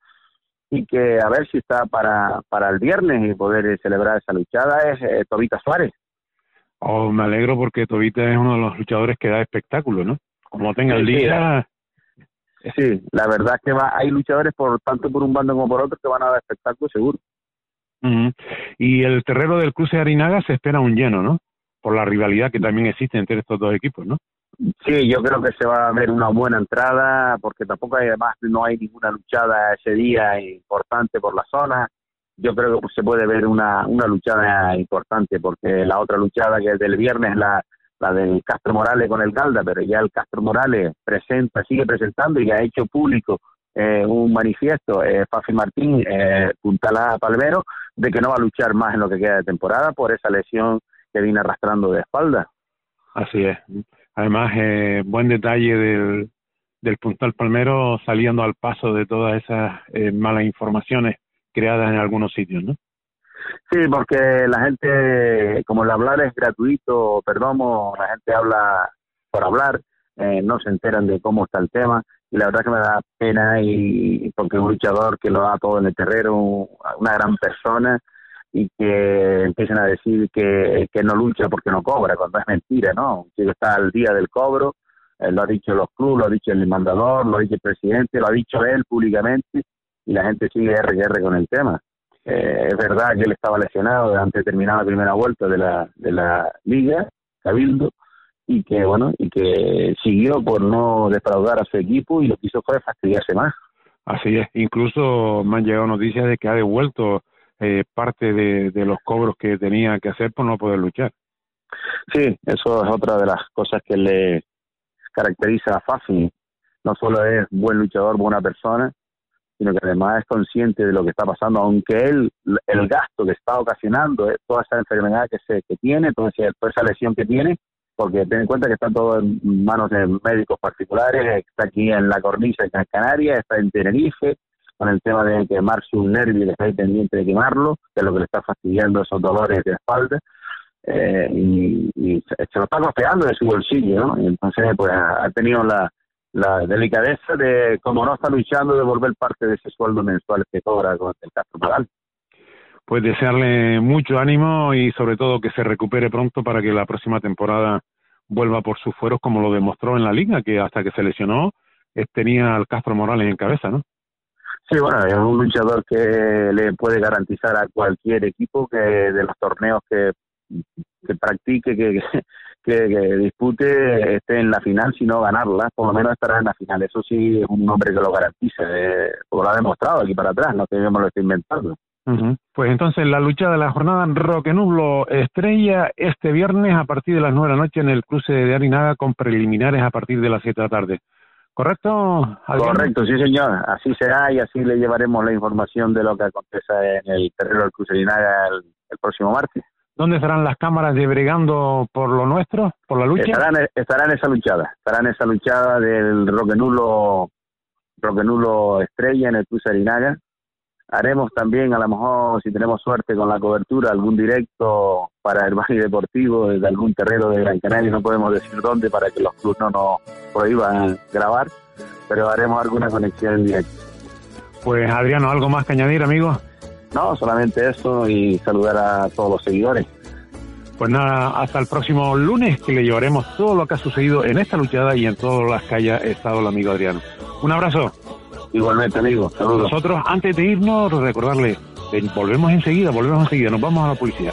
y que a ver si está para, para el viernes y poder celebrar esa luchada es eh, Tobita Suárez. Oh, me alegro porque Tobita es uno de los luchadores que da espectáculo, ¿no? Como tenga el día. Sí, la verdad es que va, hay luchadores por tanto por un bando como por otro que van a dar espectáculo seguro. Y el terreno del cruce de Arinaga se espera un lleno, ¿no? Por la rivalidad que también existe entre estos dos equipos, ¿no? Sí, yo creo que se va a ver una buena entrada porque tampoco hay, además no hay ninguna luchada ese día importante por la zona. Yo creo que se puede ver una, una luchada importante porque la otra luchada que es del viernes, la, la del Castro Morales con el Galda, pero ya el Castro Morales presenta, sigue presentando y ha hecho público eh, un manifiesto, eh, Fafi Martín, eh, Palmero, de que no va a luchar más en lo que queda de temporada por esa lesión que viene arrastrando de espalda. Así es. Además, eh, buen detalle del, del Puntal Palmero saliendo al paso de todas esas eh, malas informaciones creadas en algunos sitios, ¿no? Sí, porque la gente, como el hablar es gratuito, perdón, la gente habla por hablar, eh, no se enteran de cómo está el tema y la verdad que me da pena y porque un luchador que lo da todo en el terreno, una gran persona y que empiecen a decir que, que no lucha porque no cobra, cuando es mentira, ¿no? Que está al día del cobro, eh, lo ha dicho los clubes, lo ha dicho el mandador, lo ha dicho el presidente, lo ha dicho él públicamente y la gente sigue R con el tema. Eh, es verdad que él estaba lesionado antes de terminar la primera vuelta de la, de la liga, Cabildo, y que bueno, y que siguió por no defraudar a su equipo y lo que hizo fue fastidiarse más. Así es, incluso me han llegado noticias de que ha devuelto eh, parte de, los cobros que tenía que hacer por no poder luchar. Sí, eso es otra de las cosas que le caracteriza a Fafi. No solo es buen luchador, buena persona, sino que además es consciente de lo que está pasando, aunque él, el gasto que está ocasionando, eh, toda esa enfermedad que, se, que tiene, toda esa, toda esa lesión que tiene, porque ten en cuenta que está todo en manos de médicos particulares, está aquí en la cornisa de Canarias, está en Tenerife, con el tema de quemarse un nervio y está ahí pendiente de quemarlo, que es lo que le está fastidiando esos dolores de espalda, eh, y, se lo está costeando de su bolsillo, ¿no? Y entonces, pues ha tenido la, delicadeza de, como no está luchando, devolver parte de ese sueldo mensual que cobra con el Castro Moral. Pues desearle mucho ánimo y sobre todo que se recupere pronto para que la próxima temporada vuelva por sus fueros como lo demostró en la liga, que hasta que se lesionó tenía al Castro Morales en cabeza, ¿no? Sí, bueno, es un luchador que le puede garantizar a cualquier equipo que de los torneos que, que practique, que, que, dispute, esté en la final, si no ganarla, por lo menos estará en la final. Eso sí es un nombre que lo garantiza, eh, lo ha demostrado aquí para atrás, no que yo me lo inventando. Pues entonces la lucha de la jornada Roque Nublo Estrella este viernes a partir de las nueve de la noche en el cruce de Arinaga con preliminares a partir de las siete de la tarde. ¿Correcto? Correcto, sí señor. Así será y así le llevaremos la información de lo que acontece en el terreno del cruce de Arinaga el, próximo martes. ¿Dónde estarán las cámaras de Bregando por lo nuestro, por la lucha? Estarán, estarán en esa luchada, estarán esa luchada del Roque Nulo, Roque Nulo Estrella en el cruce de Arinaga haremos también, a lo mejor, si tenemos suerte con la cobertura, algún directo para el Valle Deportivo de algún terreno de Gran Canaria, no podemos decir dónde para que los clubes no nos prohíban grabar, pero haremos alguna conexión en directo. Pues Adriano, ¿algo más que añadir, amigo? No, solamente eso y saludar a todos los seguidores. Pues nada, hasta el próximo lunes que le llevaremos todo lo que ha sucedido en esta luchada y en todas las que haya estado el amigo Adriano. Un abrazo. Igualmente, amigo. Saludos. Nosotros, antes de irnos, recordarle, volvemos enseguida, volvemos enseguida, nos vamos a la policía.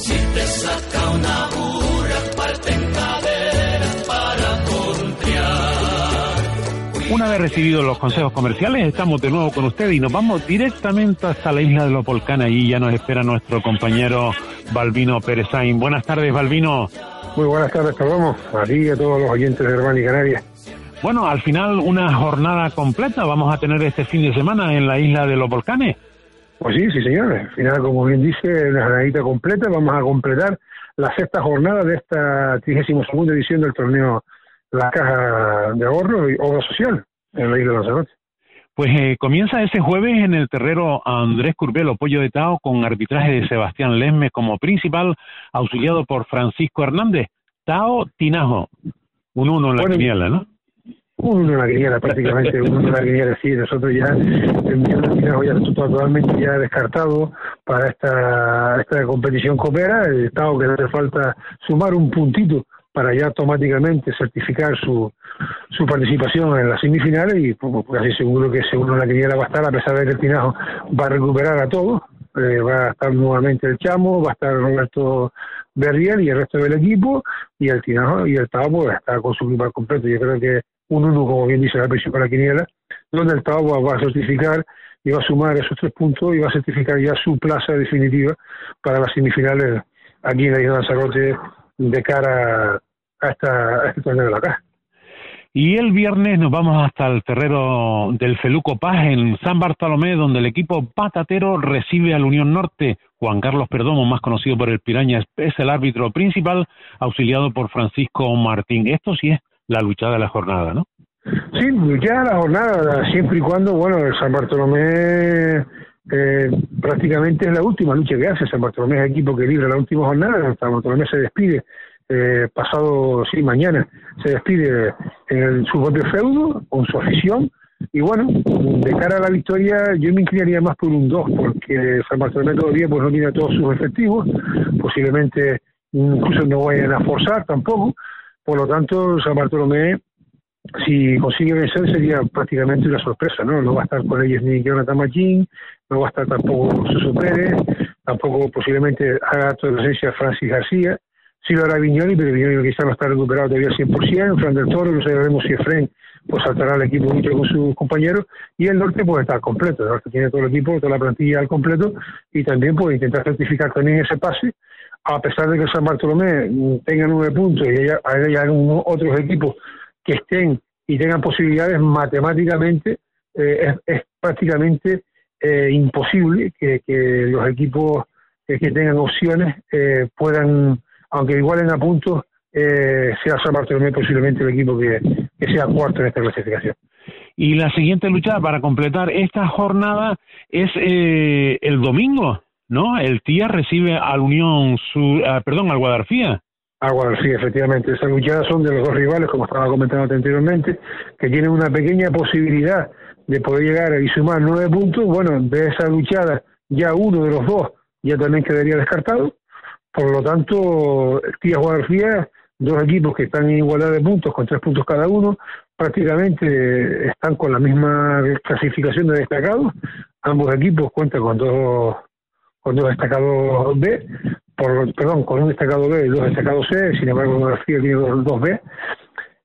Si te saca una burra, parte en cadera para contriar. Una vez recibidos los consejos comerciales, estamos de nuevo con usted y nos vamos directamente hasta la isla de los volcanes. Allí ya nos espera nuestro compañero Balbino Perezain. Buenas tardes, Balbino. Muy buenas tardes, Palomo. A ti y a todos los oyentes de Hermano y Canarias. Bueno, al final una jornada completa vamos a tener este fin de semana en la isla de los volcanes. Pues sí, sí, señor. Al final, como bien dice, una jornadita completa. Vamos a completar la sexta jornada de esta 32 edición del torneo La Caja de Ahorro y Obra Social en la isla de Lanzarote. Pues eh, comienza ese jueves en el terrero Andrés Curbelo, Pollo de Tao, con arbitraje de Sebastián Lesme como principal, auxiliado por Francisco Hernández. Tao Tinajo, un uno en la Bueno, quiniela, ¿no? Un uno en la quiniela, prácticamente, un la quiniela, sí. Nosotros ya, el ya totalmente ya descartado para esta, esta competición copera. El Estado que le hace falta sumar un puntito para ya automáticamente certificar su, su participación en las semifinales y pues, pues, casi seguro que en la quiniela va a estar, a pesar de que el Tinajo va a recuperar a todos. Eh, va a estar nuevamente el Chamo, va a estar Roberto Berriel y el resto del equipo, y el Tinajo y el Tao pues, está con su equipo completo. Yo creo que un uno, como bien dice la presión para la quiniela, donde el Tao va, a certificar y va a sumar esos tres puntos y va a certificar ya su plaza definitiva para las semifinales aquí en la isla de Lanzarote de cara a, esta, a este torneo de la caja. Y el viernes nos vamos hasta el terrero del Feluco Paz en San Bartolomé, donde el equipo patatero recibe al Unión Norte. Juan Carlos Perdomo, más conocido por el Piraña, es el árbitro principal, auxiliado por Francisco Martín. Esto sí es la luchada de la jornada, ¿no? Sí, ya la jornada, siempre y cuando, bueno, el San Bartolomé eh, prácticamente es la última lucha que hace. San Bartolomé es el equipo que libra la última jornada. San Bartolomé se despide eh, pasado, sí, mañana, se despide en su propio feudo, con su afición. Y bueno, de cara a la victoria, yo me inclinaría más por un 2, porque San Bartolomé todavía pues, no tiene todos sus efectivos. Posiblemente incluso no vayan a forzar tampoco. Por lo tanto, San Bartolomé si consigue vencer sería prácticamente una sorpresa, ¿no? No va a estar con ellos ni Jonathan Machín, no va a estar tampoco Suso Pérez, tampoco posiblemente haga acto de presencia Francis García, sí lo hará Viñoli, pero Viñoli quizás no está recuperado todavía al 100%, Fran del Toro, no sabemos si Efren pues saltará al equipo mucho con sus compañeros, y el norte pues está completo, tiene todo el equipo, toda la plantilla al completo, y también puede intentar certificar también ese pase, a pesar de que San Bartolomé tenga nueve puntos y haya, haya otros equipos que estén y tengan posibilidades matemáticamente, eh, es, prácticamente eh, imposible que, los equipos que tengan opciones eh, puedan, aunque igualen a puntos, eh, sea San Bartolomé posiblemente el equipo que, que sea cuarto en esta clasificación. Y la siguiente lucha para completar esta jornada es eh, el domingo, ¿no? El TIA recibe al Unión, Sur, ah, perdón, al Guadarfía. Agua sí, efectivamente. Esas luchadas son de los dos rivales, como estaba comentando anteriormente, que tienen una pequeña posibilidad de poder llegar y sumar nueve puntos. Bueno, de esa luchada ya uno de los dos ya también quedaría descartado. Por lo tanto, Tía Guadalfía, dos equipos que están en igualdad de puntos, con tres puntos cada uno, prácticamente están con la misma clasificación de destacados. Ambos equipos cuentan con dos, con dos destacados B, por, perdón, con un destacado B y dos destacados C, sin embargo, Guadalfía tiene dos, dos B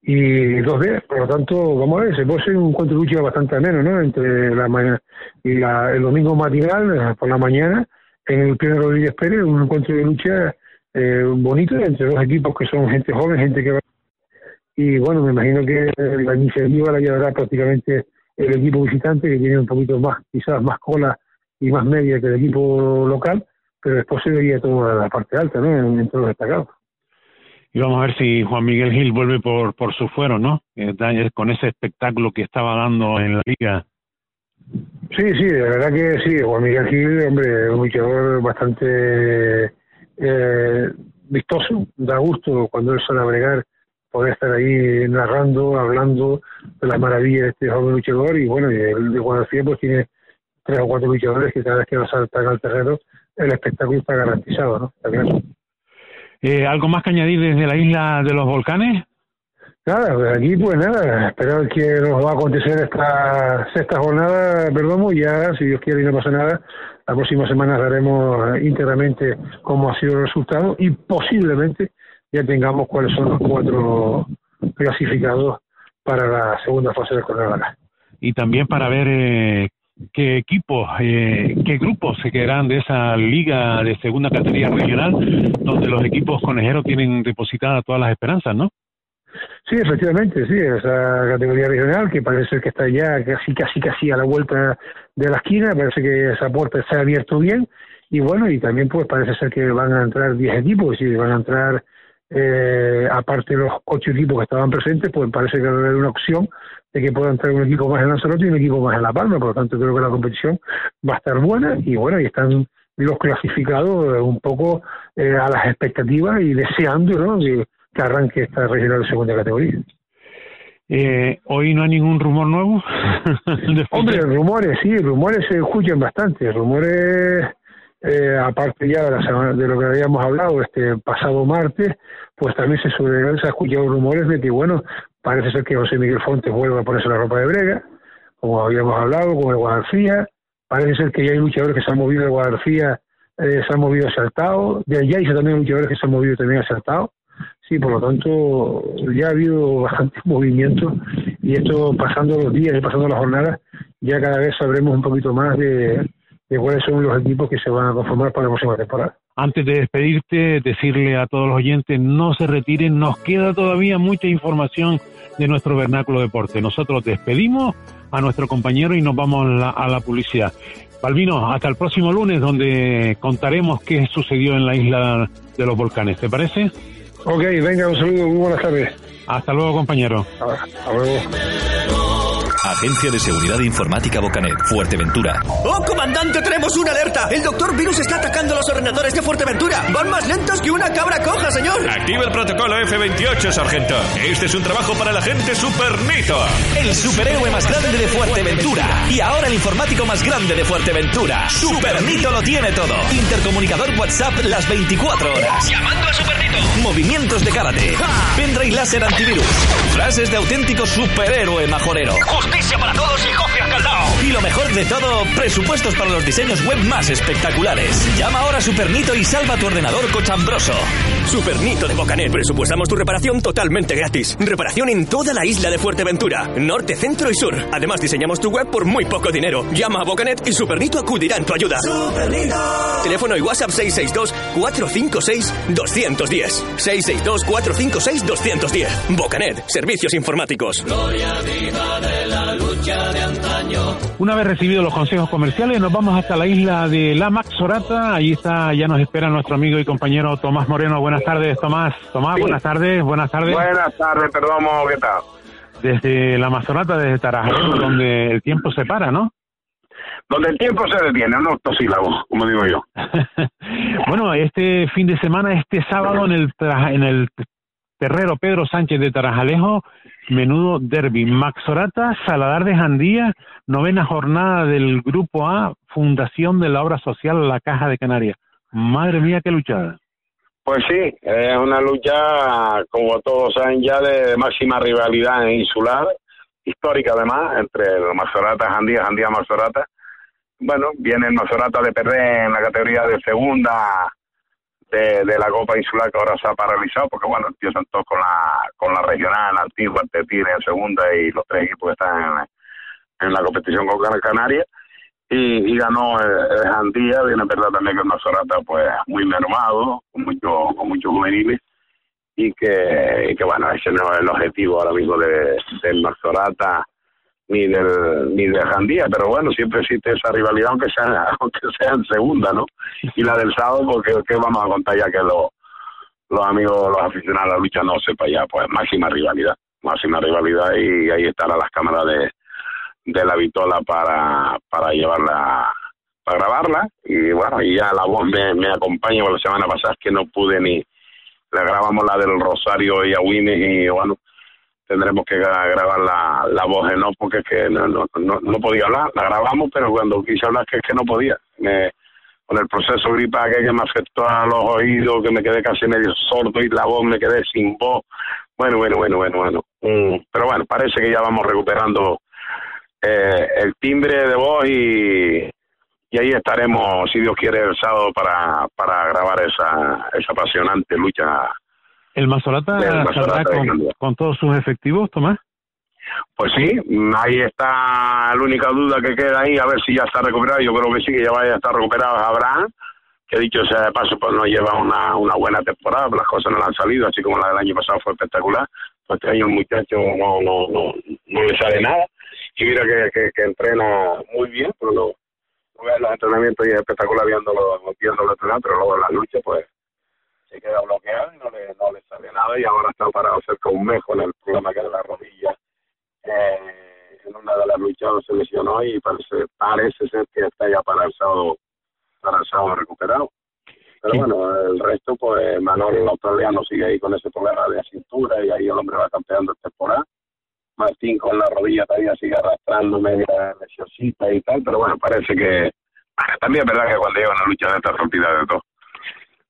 y dos D, por lo tanto, vamos a ver, se puede ser un encuentro de lucha bastante ameno, ¿no? Entre la mañana y la, el domingo matinal, eh, por la mañana, en el Pedro Rodríguez Pérez, un encuentro de lucha eh, bonito entre dos equipos que son gente joven, gente que va. Y bueno, me imagino que la iniciativa la llevará prácticamente el equipo visitante, que tiene un poquito más, quizás más cola y más media que el equipo local, pero después se vería toda la parte alta, ¿no? Entre los destacados. Y vamos a ver si Juan Miguel Gil vuelve por, por su fuero, ¿no? Eh, da- Con ese espectáculo que estaba dando en la liga. Sí, sí, de verdad que sí. Juan Miguel Gil, hombre, un luchador bastante eh, vistoso, da gusto cuando él sale a bregar poder estar ahí narrando, hablando de las maravillas de este joven luchador y bueno, y el de Guadalajara pues tiene tres o cuatro luchadores que cada vez que va a saltar al terreno el espectáculo está garantizado, ¿no? Está claro. Eh, ¿Algo más que añadir desde la isla de los volcanes? Nada, pues aquí pues nada, esperar que nos va a acontecer esta sexta jornada, perdón, y ya, si Dios quiere y no pasa nada, la próxima semana daremos íntegramente cómo ha sido el resultado y posiblemente ya tengamos cuáles son los cuatro clasificados para la segunda fase del Coronavirus. Y también para ver eh, qué equipos, eh, qué grupos se quedarán de esa liga de segunda categoría regional, donde los equipos conejeros tienen depositadas todas las esperanzas, ¿no? Sí, efectivamente, sí, esa categoría regional que parece que está ya casi, casi, casi a la vuelta de la esquina, parece que esa puerta ha abierto bien y bueno, y también pues parece ser que van a entrar 10 equipos, y van a entrar, eh, aparte de los ocho equipos que estaban presentes, pues parece que va a haber una opción de que pueda entrar un equipo más en Lanzarote y un equipo más en La Palma, por lo tanto creo que la competición va a estar buena y bueno, y están los clasificados un poco eh, a las expectativas y deseando, ¿no? que arranque esta regional de segunda categoría. Eh, ¿Hoy no hay ningún rumor nuevo? Hombre, rumores, sí, rumores se escuchan bastante. Rumores, eh, aparte ya de, la de lo que habíamos hablado este pasado martes, pues también se, sobre, se ha escuchado rumores de que, bueno, parece ser que José Miguel Fontes vuelva a ponerse la ropa de brega, como habíamos hablado, con el Guadalfía. Parece ser que ya hay luchadores que se han movido de Guadalfía, eh, se han movido hacia Altao. De allá hay también luchadores que se han movido también hacia Altao. Sí, por lo tanto, ya ha habido bastante movimiento y esto pasando los días y pasando las jornadas, ya cada vez sabremos un poquito más de, cuáles son los equipos que se van a conformar para la próxima temporada. Antes de despedirte, decirle a todos los oyentes, no se retiren, nos queda todavía mucha información de nuestro vernáculo deporte. Nosotros despedimos a nuestro compañero y nos vamos a la, a la publicidad. Balvino, hasta el próximo lunes donde contaremos qué sucedió en la isla de los volcanes. ¿Te parece? Ok, venga, un saludo, muy buenas tardes. Hasta luego, compañero. Hasta luego. Agencia de Seguridad Informática Bocanet, Fuerteventura. ¡Oh, comandante, tenemos una alerta! El doctor Virus está atacando los ordenadores de Fuerteventura. Van más lentos que una cabra coja, señor. Activa el protocolo F-28, sargento. Este es un trabajo para la gente Supernito. El superhéroe más grande de Fuerteventura. Y ahora el informático más grande de Fuerteventura. Supernito lo tiene todo. Intercomunicador WhatsApp las 24 horas. Llamando a Supernito. Movimientos de karate. Pendrive láser antivirus. Frases de auténtico superhéroe majorero. Para todos y caldao. Y lo mejor de todo, presupuestos para los diseños web más espectaculares. Llama ahora a Supernito y salva tu ordenador cochambroso. Supernito de Bocanet. Presupuestamos tu reparación totalmente gratis. Reparación en toda la isla de Fuerteventura. Norte, centro y sur. Además, diseñamos tu web por muy poco dinero. Llama a Bocanet y Supernito acudirá en tu ayuda. Supernito. Teléfono y WhatsApp 662-456-210. 662-456-210. Bocanet. Servicios informáticos. Gloria viva de la lucha de antaño. Una vez recibidos los consejos comerciales, nos vamos hasta la isla de La Maxorata. Allí está, ya nos espera nuestro amigo y compañero Tomás Moreno. Buenas tardes, Tomás. Tomás, Sí. buenas tardes, buenas tardes. Buenas tardes, perdón, ¿qué tal? Desde La Maxorata, desde Tarajal, donde el tiempo se para, ¿no? Donde el tiempo se detiene, un octosílabo, como digo yo. Bueno, este fin de semana, este sábado en el en el terrero Pedro Sánchez de Tarajalejo, menudo derby. Maxorata, Saladar de Jandía, novena jornada del Grupo A, Fundación de la Obra Social La Caja de Canarias. Madre mía, qué luchada. Pues sí, es una lucha, como todos saben ya, de máxima rivalidad insular, histórica además, entre el Mazorata Jandía, Jandía Mazorata. Bueno, viene el Mazorata de Perré en la categoría de segunda de, de la Copa Insular que ahora se ha paralizado, porque bueno, empiezan todos con la, con la regional, antigua, Tetire en segunda y los tres equipos que están en, la competición con Gran Canaria. Y, ganó el, el Jandía, bien es verdad también que el Mazorata pues muy mermado, con mucho, con muchos juveniles, y que, y que bueno, ese no es el objetivo ahora mismo de, del Mazorata ni del ni del Jandía, pero bueno, siempre existe esa rivalidad aunque sea aunque sea en segunda, ¿no? Y la del sábado, porque ¿qué vamos a contar ya que los los amigos, los aficionados a la lucha no sepa ya, pues máxima rivalidad, máxima rivalidad y ahí estará las cámaras de, de la Vitola para, para llevar la, para grabarla y bueno, y ya la voz me, acompaña, por la semana pasada es que no pude ni, la grabamos la del Rosario y Agüines y bueno, tendremos que gra- grabar la, la voz en off porque es que no, no, no, no podía hablar, la grabamos pero cuando quise hablar que es que no podía, me, con el proceso gripa que me afectó a los oídos, que me quedé casi medio sordo y la voz me quedé sin voz, bueno, bueno, bueno, bueno, bueno, Mm, pero bueno, parece que ya vamos recuperando eh, el timbre de voz y, y ahí estaremos, si Dios quiere, el sábado para, para grabar esa, esa apasionante lucha. ¿El Mazorata saldrá con, todos sus efectivos, Tomás? Pues sí, ahí está la única duda que queda ahí, a ver si ya está recuperado. Yo creo que sí, que ya vaya a estar recuperado Abraham, que dicho sea de paso, pues no lleva una, una buena temporada, las cosas no le han salido, así como la del año pasado fue espectacular. Pues este año el muchacho no, no, no, no le sale nada. Y mira que, que, que entrena muy bien, pero no, no los entrenamientos y es espectacular viéndolo, viéndolo entrenar, pero luego en la lucha, pues se queda bloqueado y no le, no le sale nada. Y ahora está parado cerca de un mes con el problema que era la rodilla. Eh, en una de las luchas se lesionó y parece, parece ser que está ya para el sábado, para el sábado recuperado. Pero bueno, el resto, pues Manolo el australiano sigue ahí con ese problema de cintura y ahí el hombre va campeando el temporada. Martín con la rodilla todavía sigue arrastrando media lesioncita y tal, pero bueno, parece que también es verdad que cuando llega una lucha de esta se olvida de todo.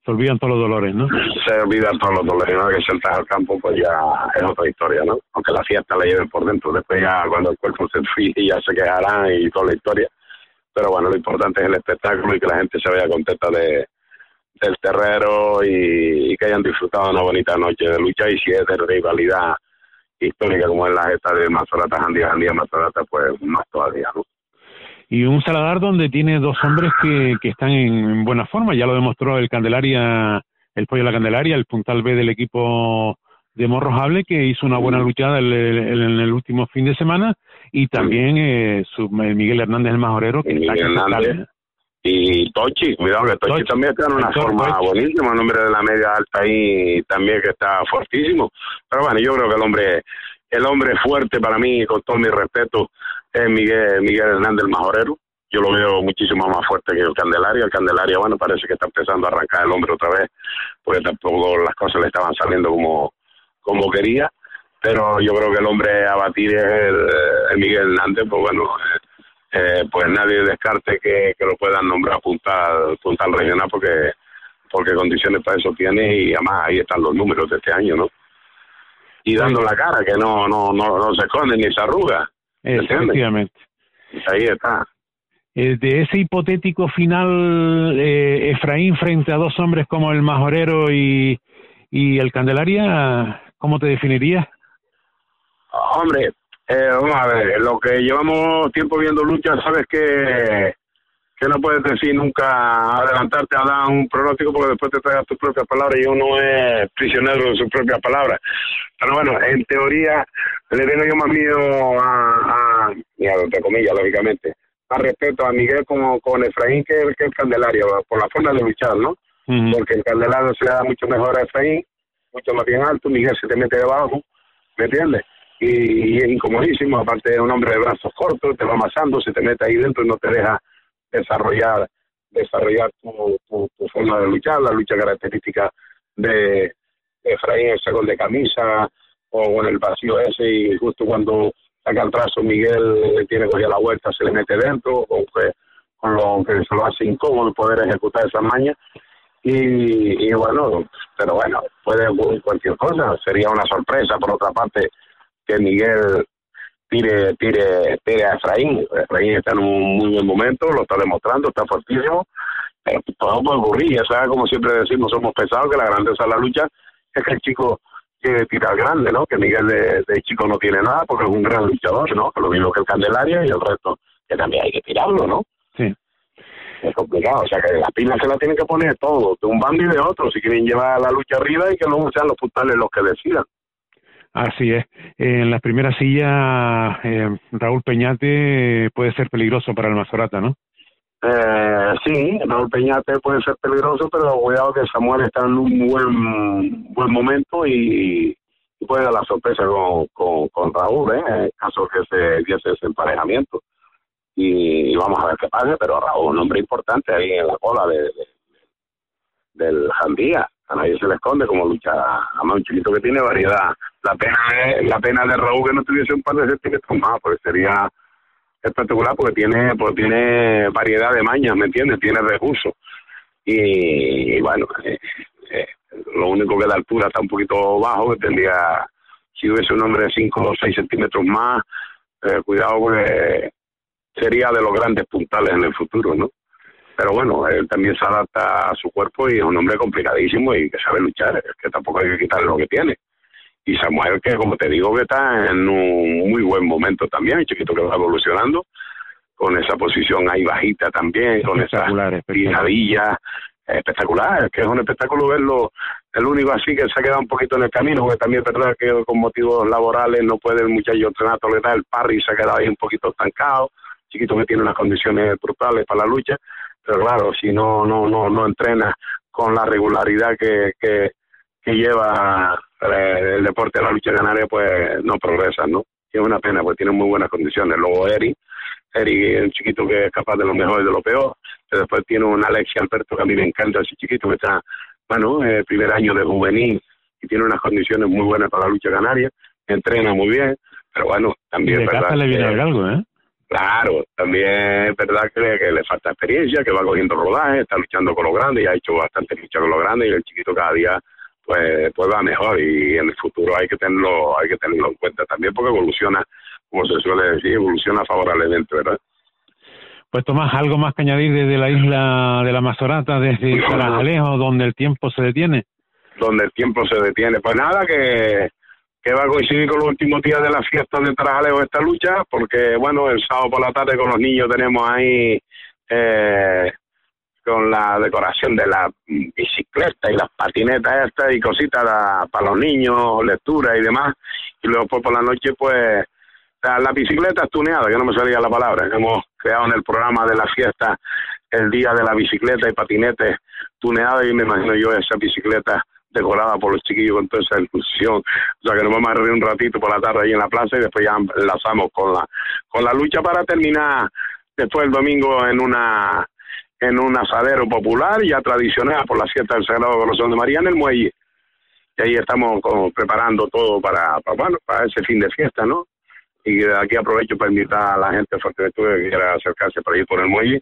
Se olvidan todos los dolores, ¿no? Se olvidan todos los dolores, una vez que saltas al campo, pues ya es otra historia, ¿no? Aunque la fiesta la lleven por dentro, después ya cuando el cuerpo se fije ya se quejarán y toda la historia. Pero bueno, lo importante es el espectáculo y que la gente se vaya contenta de del terrero y, que hayan disfrutado una bonita noche de lucha y si es de rivalidad histórica como es la esta de Mazorata, Jandía, Jandía, Mazorata, pues más todavía, ¿no? Y un Saladar donde tiene dos hombres que, que están en buena forma, ya lo demostró el Candelaria, el Pollo de la Candelaria, el puntal B del equipo de Morrojable, que hizo una buena luchada el- el- en el último fin de semana, y también eh, su, Miguel Hernández el Majorero, que está sale. Y Tochi, cuidado que Tochi, también está en una forma Tochi. buenísima, un hombre de la media alta ahí también que está fuertísimo. Pero bueno, yo creo que el hombre, el hombre fuerte para mí, con todo mi respeto, es Miguel, Miguel Hernández el Majorero. Yo lo veo muchísimo más fuerte que el Candelaria. El Candelaria, bueno, parece que está empezando a arrancar el hombre otra vez, porque tampoco las cosas le estaban saliendo como, como quería. Pero yo creo que el hombre a batir es el, el Miguel Hernández, pues bueno, eh, eh, pues nadie descarte que, que lo puedan nombrar puntal, puntal regional porque porque condiciones para eso tiene y además ahí están los números de este año, ¿no? Y dando la cara, que no no no, no se esconde ni se arruga. Efectivamente. Ahí está. Eh, de ese hipotético final, eh, Efraín frente a dos hombres como el Majorero y, y el Candelaria, ¿cómo te definirías? Hombre, eh, vamos a ver, lo que llevamos tiempo viendo luchas, sabes que, que no puedes decir nunca adelantarte a dar un pronóstico porque después te traigas tus propias palabras y uno es prisionero de sus propias palabras. Pero bueno, en teoría le tengo yo más miedo a, a entre comillas, lógicamente, más respeto a Miguel como con Efraín que, que el Candelario, por la forma de luchar, ¿no? Porque el Candelario se le da mucho mejor a Efraín, mucho más bien alto, Miguel se te mete debajo, ¿me entiendes? Y, y es incomodísimo, aparte de un hombre de brazos cortos, te va amasando, se te mete ahí dentro y no te deja desarrollar desarrollar tu, tu, forma de luchar, la lucha característica de, de Efraín, el sacón de camisa o en el vacío ese y justo cuando saca el trazo Miguel le tiene cogida la vuelta, se le mete dentro, con, que, con lo que se lo hace incómodo poder ejecutar esa maña. Y, bueno, pero bueno, puede cualquier cosa, sería una sorpresa por otra parte que Miguel tire, tire, tire a Efraín. Efraín está en un muy buen momento, lo está demostrando, está fortísimo, pero todo puede ocurrir, ya sabes, como siempre decimos, somos pesados, que la grandeza de la lucha es que el chico quiere tirar grande, ¿no? Que Miguel de, de chico no tiene nada porque es un gran luchador, ¿no? Lo mismo que el Candelaria y el resto, que también hay que tirarlo, ¿no? Sí. Es complicado, o sea que las pilas se las tienen que poner todos, de un bando y de otro, si quieren llevar la lucha arriba y que no sean los puntales los que decidan. Así es. En la primera silla, eh, Raúl Peñate puede ser peligroso para el Mazorata, ¿no? Eh, sí, Raúl Peñate puede ser peligroso, pero cuidado que Samuel está en un buen buen momento y, puede dar la sorpresa con, con, con Raúl, ¿eh? en caso que se diese ese emparejamiento. y, vamos a ver qué pasa, pero Raúl, un hombre importante ahí en la cola de, del Jandía, a nadie se le esconde como lucha, además un chiquito que tiene variedad. La pena es, la pena de Raúl que no tuviese un par de centímetros más, porque sería espectacular porque tiene pues tiene variedad de mañas, ¿me entiendes? Tiene recursos. Y, bueno, eh, eh, lo único que la altura está un poquito bajo, que tendría, si hubiese un hombre de 5 o 6 centímetros más, eh, cuidado porque sería de los grandes puntales en el futuro, ¿no? Pero bueno, él también se adapta a su cuerpo y es un hombre complicadísimo y que sabe luchar, es que tampoco hay que quitarle lo que tiene. Y Samuel, que como te digo, que está en un muy buen momento también, el chiquito que va evolucionando, con esa posición ahí bajita también, con esa pisadilla espectacular, que es un espectáculo verlo, el único así que se ha quedado un poquito en el camino, porque también es que con motivos laborales no puede el muchacho entrenar da el parry se ha quedado ahí un poquito estancado, chiquito que tiene unas condiciones brutales para la lucha, pero claro, si no no no no entrena con la regularidad que, que, que lleva eh, el deporte de la lucha canaria, pues no progresa, ¿no? Y es una pena, pues tiene muy buenas condiciones. Luego Eri, Eri es un chiquito que es capaz de lo mejor y de lo peor. Después tiene un Alexia Alberto que a mí me encanta, ese chiquito que está, bueno, el primer año de juvenil y tiene unas condiciones muy buenas para la lucha canaria. Entrena muy bien, pero bueno, también es verdad. le viene algo, ¿eh? Claro, también es verdad que, le falta experiencia, que va cogiendo rodaje, está luchando con los grandes, y ha hecho bastante lucha con los grandes y el chiquito cada día pues, pues va mejor y en el futuro hay que tenerlo, hay que tenerlo en cuenta también porque evoluciona, como se suele decir, evoluciona favorablemente, ¿verdad? Pues Tomás, algo más que añadir desde la isla de la Mazorata, desde Tarajalejo, donde el tiempo se detiene. Donde el tiempo se detiene. Pues nada, que que va a coincidir con los últimos días de la fiesta de Tarajalejo esta lucha, porque bueno, el sábado por la tarde con los niños tenemos ahí eh, con la decoración de la bicicleta y las patinetas estas y cositas para los niños, lectura y demás, y luego pues por la noche pues la, la bicicleta tuneada, que no me salía la palabra, hemos creado en el programa de la fiesta el día de la bicicleta y patinetes tuneada y me imagino yo esa bicicleta decorada por los chiquillos con toda esa inclusión. O sea que nos vamos a reunir un ratito por la tarde ahí en la plaza y después ya enlazamos con la, con la lucha para terminar después el domingo en una en un asadero popular ya tradicional por la fiesta del Sagrado Corazón de María en el muelle. Y ahí estamos preparando todo para, bueno, para ese fin de fiesta, ¿no? Y aquí aprovecho para invitar a la gente de Fuerteventura que quiera acercarse por ahí por el muelle,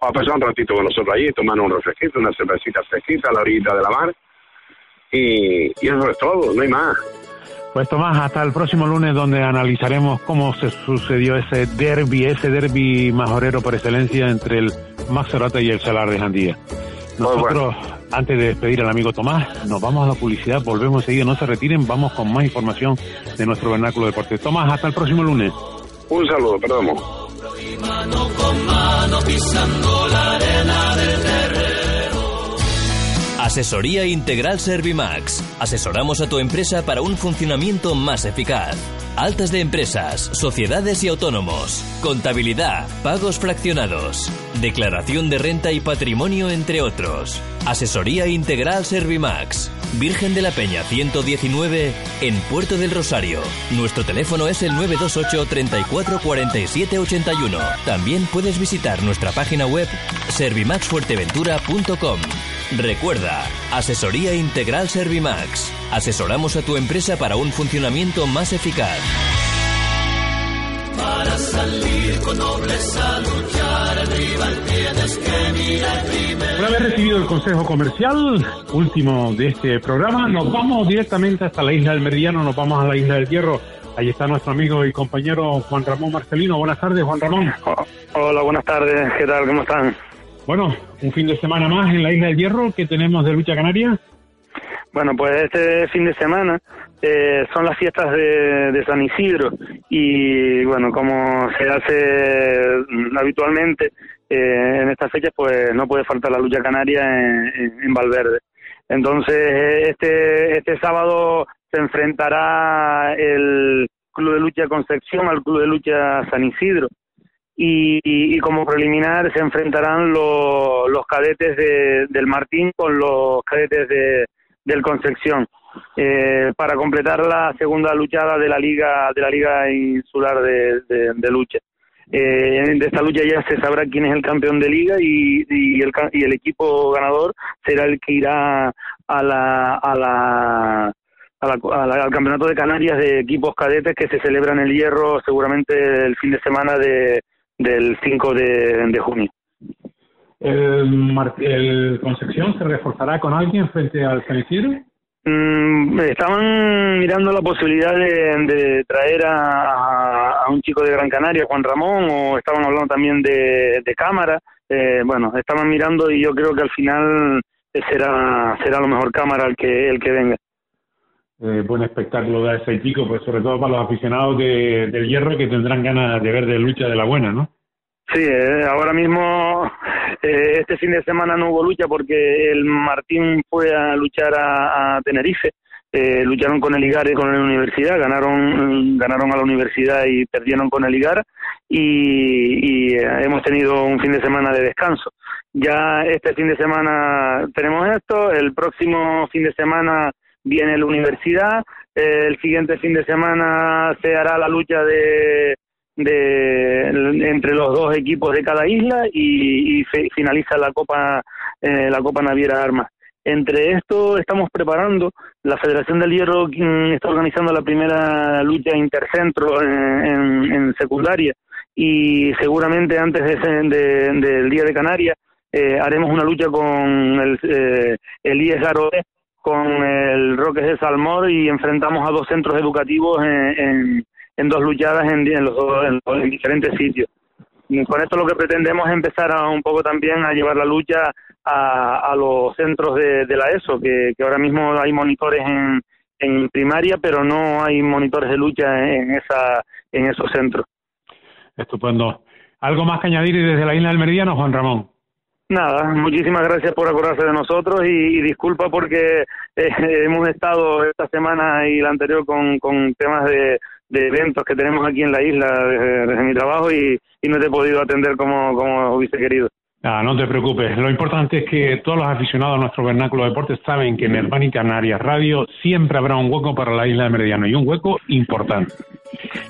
a pasar un ratito con nosotros allí, tomar un refresquito, una cervecita fresquita a la orilla de la mar y, eso es todo, no hay más. Pues Tomás, hasta el próximo lunes donde analizaremos cómo se sucedió ese derby, ese derby majorero por excelencia entre el Maxorata y el Salar de Jandía. Nosotros, antes de despedir al amigo Tomás, nos vamos a la publicidad, volvemos enseguida, no se retiren, vamos con más información de nuestro vernáculo deporte. Tomás, hasta el próximo lunes. Un saludo, perdón. Mano con mano pisando la arena del Asesoría Integral Servimax. Asesoramos a tu empresa para un funcionamiento más eficaz. Altas de empresas, sociedades y autónomos. Contabilidad, pagos fraccionados. Declaración de renta y patrimonio, entre otros. Asesoría Integral Servimax. Virgen de la Peña 119 en Puerto del Rosario. Nuestro teléfono es el 928 34 47 81. También puedes visitar nuestra página web servimaxfuerteventura.com. Recuerda, Asesoría Integral Servimax. Asesoramos a tu empresa para un funcionamiento más eficaz. Para salir con nobleza luchar, rival tienes que mirar primero. Una vez recibido el consejo comercial último de este programa, nos vamos directamente hasta la isla del Meridiano, nos vamos a la isla del Hierro. Ahí está nuestro amigo y compañero Juan Ramón Marcelino. Buenas tardes, Juan Ramón. Hola, buenas tardes. ¿Qué tal? ¿Cómo están? Bueno, un fin de semana más en la Isla del Hierro que tenemos de lucha canaria. Bueno, pues este fin de semana eh, son las fiestas de, San Isidro y bueno, como se hace habitualmente eh, en estas fechas, pues no puede faltar la lucha canaria en, Valverde. Entonces, este, este sábado se enfrentará el Club de Lucha Concepción al Club de Lucha San Isidro y, como preliminar se enfrentarán los cadetes de, del Martín con los cadetes de, del Concepción eh, para completar la segunda luchada de la liga de la liga insular de, lucha. eh, de esta lucha ya se sabrá quién es el campeón de liga y, y, el, y el equipo ganador será el que irá a la, a la al campeonato de Canarias de equipos cadetes que se celebra en el Hierro seguramente el fin de semana de, del 5 de, junio. ¿El, ¿El, Concepción se reforzará con alguien frente al Cenicero? Mm, estaban mirando la posibilidad de, traer a, a, un chico de Gran Canaria, Juan Ramón, o estaban hablando también de, de Cámara. Eh, bueno, estaban mirando y yo creo que al final será será lo mejor Cámara el que el que venga eh, buen espectáculo da ese chico, pues sobre todo para los aficionados de, del hierro que tendrán ganas de ver de lucha de la buena, ¿no? Sí, eh, ahora mismo eh, este fin de semana no hubo lucha porque el Martín fue a luchar a, Tenerife. Eh, lucharon con el Igar y con la universidad, ganaron ganaron a la universidad y perdieron con el Igar y, y hemos tenido un fin de semana de descanso. Ya este fin de semana tenemos esto, el próximo fin de semana viene la universidad, eh, el siguiente fin de semana se hará la lucha de, de entre los dos equipos de cada isla y, finaliza la Copa eh, la Copa Naviera Armas. Entre esto estamos preparando, la Federación del Hierro está organizando la primera lucha intercentro en, en, secundaria y seguramente antes de, del Día de Canarias eh, haremos una lucha con el, eh, el IES Garoé con el Roques de Salmor y enfrentamos a dos centros educativos en, dos luchadas en, en los en, diferentes sitios. Y con esto lo que pretendemos es empezar a, un poco también a llevar la lucha a, a los centros de, de la ESO, que, que, ahora mismo hay monitores en, en primaria, pero no hay monitores de lucha en, esa, en esos centros. Estupendo. ¿Algo más que añadir desde la isla del Meridiano, Juan Ramón? Nada, muchísimas gracias por acordarse de nosotros y, disculpa porque eh, hemos estado esta semana y la anterior con, con temas de, eventos que tenemos aquí en la isla desde, mi trabajo y, no te he podido atender como, como hubiese querido. Ah, no te preocupes. Lo importante es que todos los aficionados a nuestro vernáculo de deportes saben que en Hermani Canarias Radio siempre habrá un hueco para la isla de Meridiano y un hueco importante.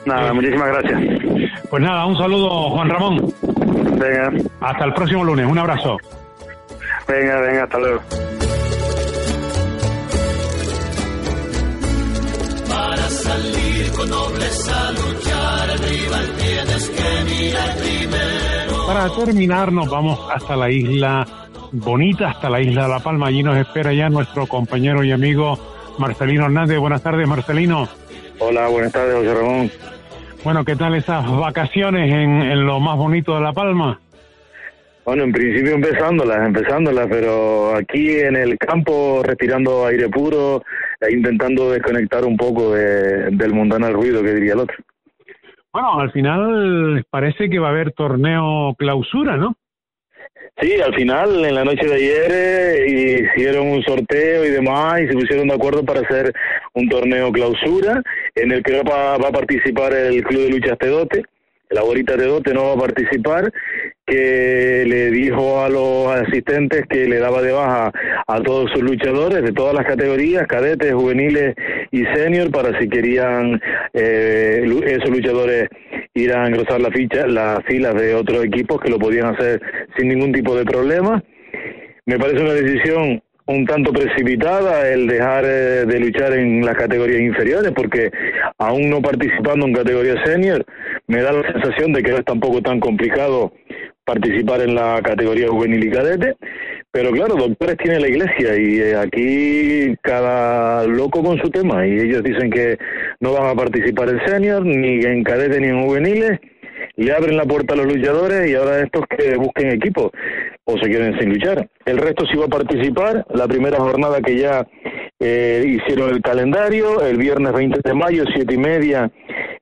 Nada, muchísimas gracias. Pues nada, un saludo, Juan Ramón. Venga. Hasta el próximo lunes. Un abrazo. Venga, venga, hasta luego. Para salir con nobleza luchar, rival tienes que mirar primero. Para terminar, nos vamos hasta la isla bonita, hasta la isla de La Palma. Allí nos espera ya nuestro compañero y amigo Marcelino Hernández. Buenas tardes, Marcelino. Hola, buenas tardes, José Ramón. Bueno, ¿qué tal esas vacaciones en, en lo más bonito de La Palma? Bueno, en principio empezándolas, empezándolas, pero aquí en el campo respirando aire puro e intentando desconectar un poco del mundano ruido que diría el otro. Bueno, al final parece que va a haber torneo clausura, ¿no? Sí, al final, en la noche de ayer, eh, hicieron un sorteo y demás y se pusieron de acuerdo para hacer un torneo clausura en el que va, va a participar el Club de Lucha Tedote. La Borita Tedote no va a participar, que le dijo a los asistentes que le daba de baja a todos sus luchadores de todas las categorías, cadetes, juveniles y senior, para si querían eh, esos luchadores ir a engrosar la ficha, las filas de otros equipos que lo podían hacer sin ningún tipo de problema. Me parece una decisión un tanto precipitada el dejar eh, de luchar en las categorías inferiores, porque aún no participando en categoría senior, me da la sensación de que no es tampoco tan complicado participar en la categoría juvenil y cadete, pero claro, doctores tiene la iglesia y eh, aquí cada loco con su tema. Y ellos dicen que no van a participar en senior, ni en cadete ni en juveniles, le abren la puerta a los luchadores y ahora estos que busquen equipo o se queden sin luchar. El resto sí va a participar, la primera jornada que ya eh, hicieron el calendario, el viernes 20 de mayo, siete y media,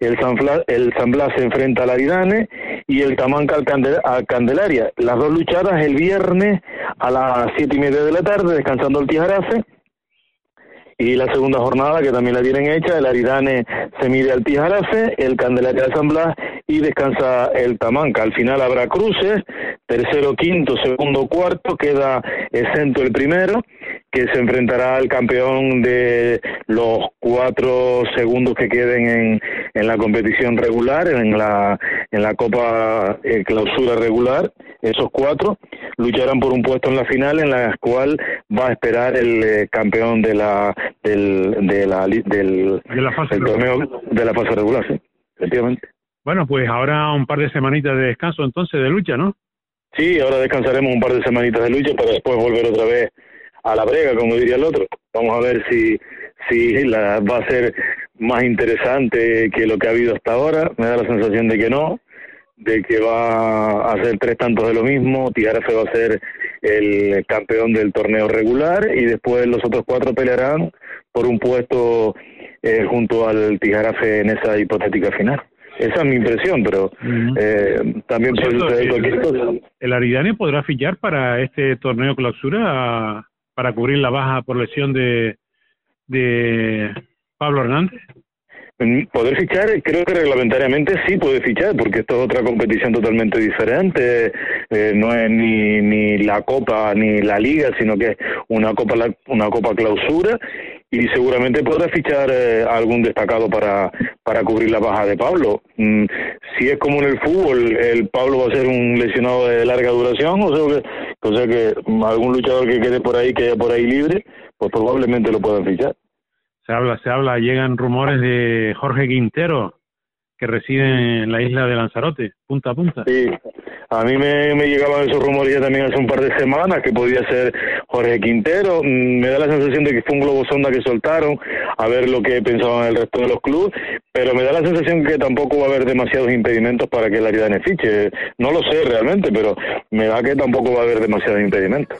el San, el San Blas se enfrenta al Aridane y el Tamanca al, Candelaria. Las dos luchadas el viernes a las siete y media de la tarde, descansando el Tijarafe. Y la segunda jornada, que también la tienen hecha, el Aridane se mide al Tijarafe, el Candelaria de San Blas y descansa el Tamanca. Al final habrá cruces, tercero, quinto, segundo, cuarto, queda exento el primero que se enfrentará al campeón de los cuatro segundos que queden en, en la competición regular, en la, en la Copa eh, Clausura regular. Esos cuatro lucharán por un puesto en la final, en la cual va a esperar el eh, campeón de la del de la del, fase torneo de la fase regular, sí, efectivamente. Bueno, pues ahora un par de semanitas de descanso entonces de lucha, ¿no? Sí, ahora descansaremos un par de semanitas de lucha para después volver otra vez a la brega, como diría el otro. Vamos a ver si, si la, va a ser más interesante que lo que ha habido hasta ahora. Me da la sensación de que no, de que va a ser tres tantos de lo mismo. Tijarafe va a ser el campeón del torneo regular y después los otros cuatro pelearán por un puesto eh, junto al Tijarafe en esa hipotética final. Esa es mi impresión, pero eh, también puede suceder cualquier cosa. ¿El Aridane podrá fichar para este torneo clausura para cubrir la baja por lesión de, de Pablo Hernández? Poder fichar, creo que reglamentariamente sí puede fichar, porque esto es otra competición totalmente diferente. Eh, no es ni, ni la Copa ni la Liga, sino que es una Copa, una Copa Clausura y seguramente podrá fichar eh, algún destacado para, para cubrir la baja de Pablo. Mm, si es como en el fútbol, el Pablo va a ser un lesionado de larga duración, o sea o sea que algún luchador que quede por ahí, que haya por ahí libre, pues probablemente lo puedan fichar. Se habla, se habla, llegan rumores de Jorge Quintero, que reside en la isla de Lanzarote, punta a punta. Sí, a mí me, llegaban esos rumores también hace un par de semanas que podía ser Jorge Quintero. Mm, me da la sensación de que fue un globo sonda que soltaron a ver lo que pensaban el resto de los clubes, pero me da la sensación que tampoco va a haber demasiados impedimentos para que la Aridane fiche. No lo sé realmente, pero me da que tampoco va a haber demasiados impedimentos.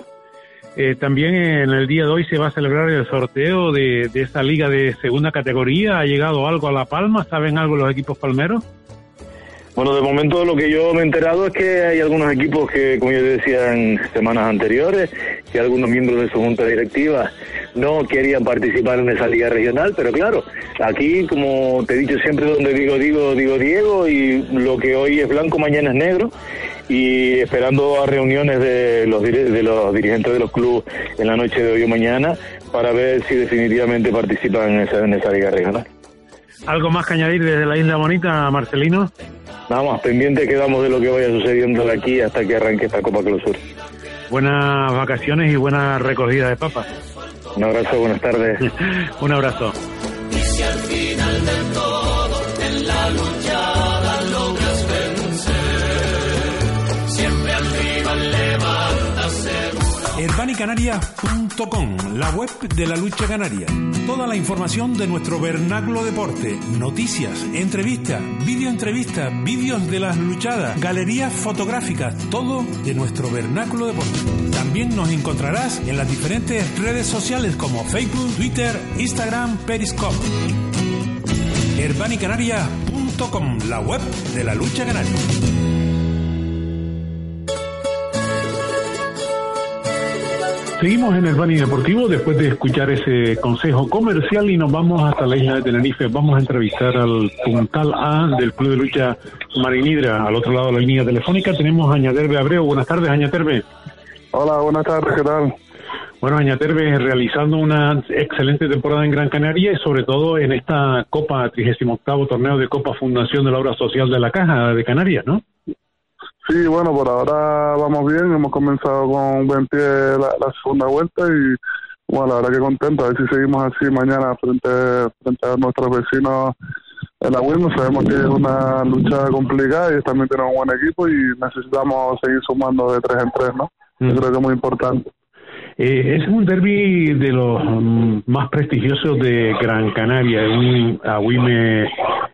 Eh, también en el día de hoy se va a celebrar el sorteo de, de esta liga de segunda categoría. ¿Ha llegado algo a La Palma? ¿Saben algo los equipos palmeros? Bueno, de momento lo que yo me he enterado es que hay algunos equipos que, como yo decía en semanas anteriores, que algunos miembros de su junta directiva no querían participar en esa liga regional, pero claro, aquí, como te he dicho siempre, donde digo, digo, digo Diego, y lo que hoy es blanco, mañana es negro, y esperando a reuniones de los, de los dirigentes de los clubes en la noche de hoy o mañana para ver si definitivamente participan en esa, en esa liga regional. ¿Algo más que añadir desde la Isla Bonita, Marcelino? Nada más, pendiente quedamos de lo que vaya sucediendo de aquí hasta que arranque esta Copa Clausura. Buenas vacaciones y buena recogida de papas. Un abrazo, buenas tardes. Un abrazo. Y si al final del Herbanicanaria.com, la web de la lucha canaria. Toda la información de nuestro vernáculo deporte, noticias, entrevistas, videoentrevistas, vídeos de las luchadas, galerías fotográficas, todo de nuestro vernáculo deporte. También nos encontrarás en las diferentes redes sociales como Facebook, Twitter, Instagram, Periscope. Herbanicanaria.com, la web de la lucha canaria. Seguimos en el Bani Deportivo después de escuchar ese consejo comercial y nos vamos hasta la isla de Tenerife. Vamos a entrevistar al puntal A del Club de Lucha Marinidra. Al otro lado de la línea telefónica tenemos a Añaterbe Abreu. Buenas tardes, Añaterbe. Hola, buenas tardes, ¿qué tal? Bueno, Añaterbe realizando una excelente temporada en Gran Canaria y sobre todo en esta Copa 38 torneo de Copa Fundación de la Obra Social de la Caja de Canarias, ¿no? Sí, bueno, por ahora vamos bien, hemos comenzado con buen pie la, la segunda vuelta y bueno, la verdad que contento, a ver si seguimos así mañana frente, frente a nuestros vecinos en la Windows. Sabemos que es una lucha complicada y también tenemos un buen equipo y necesitamos seguir sumando de tres en tres, ¿no? Yo creo que es muy importante. Eh, es un derby de los mm, más prestigiosos de Gran Canaria, un Agüime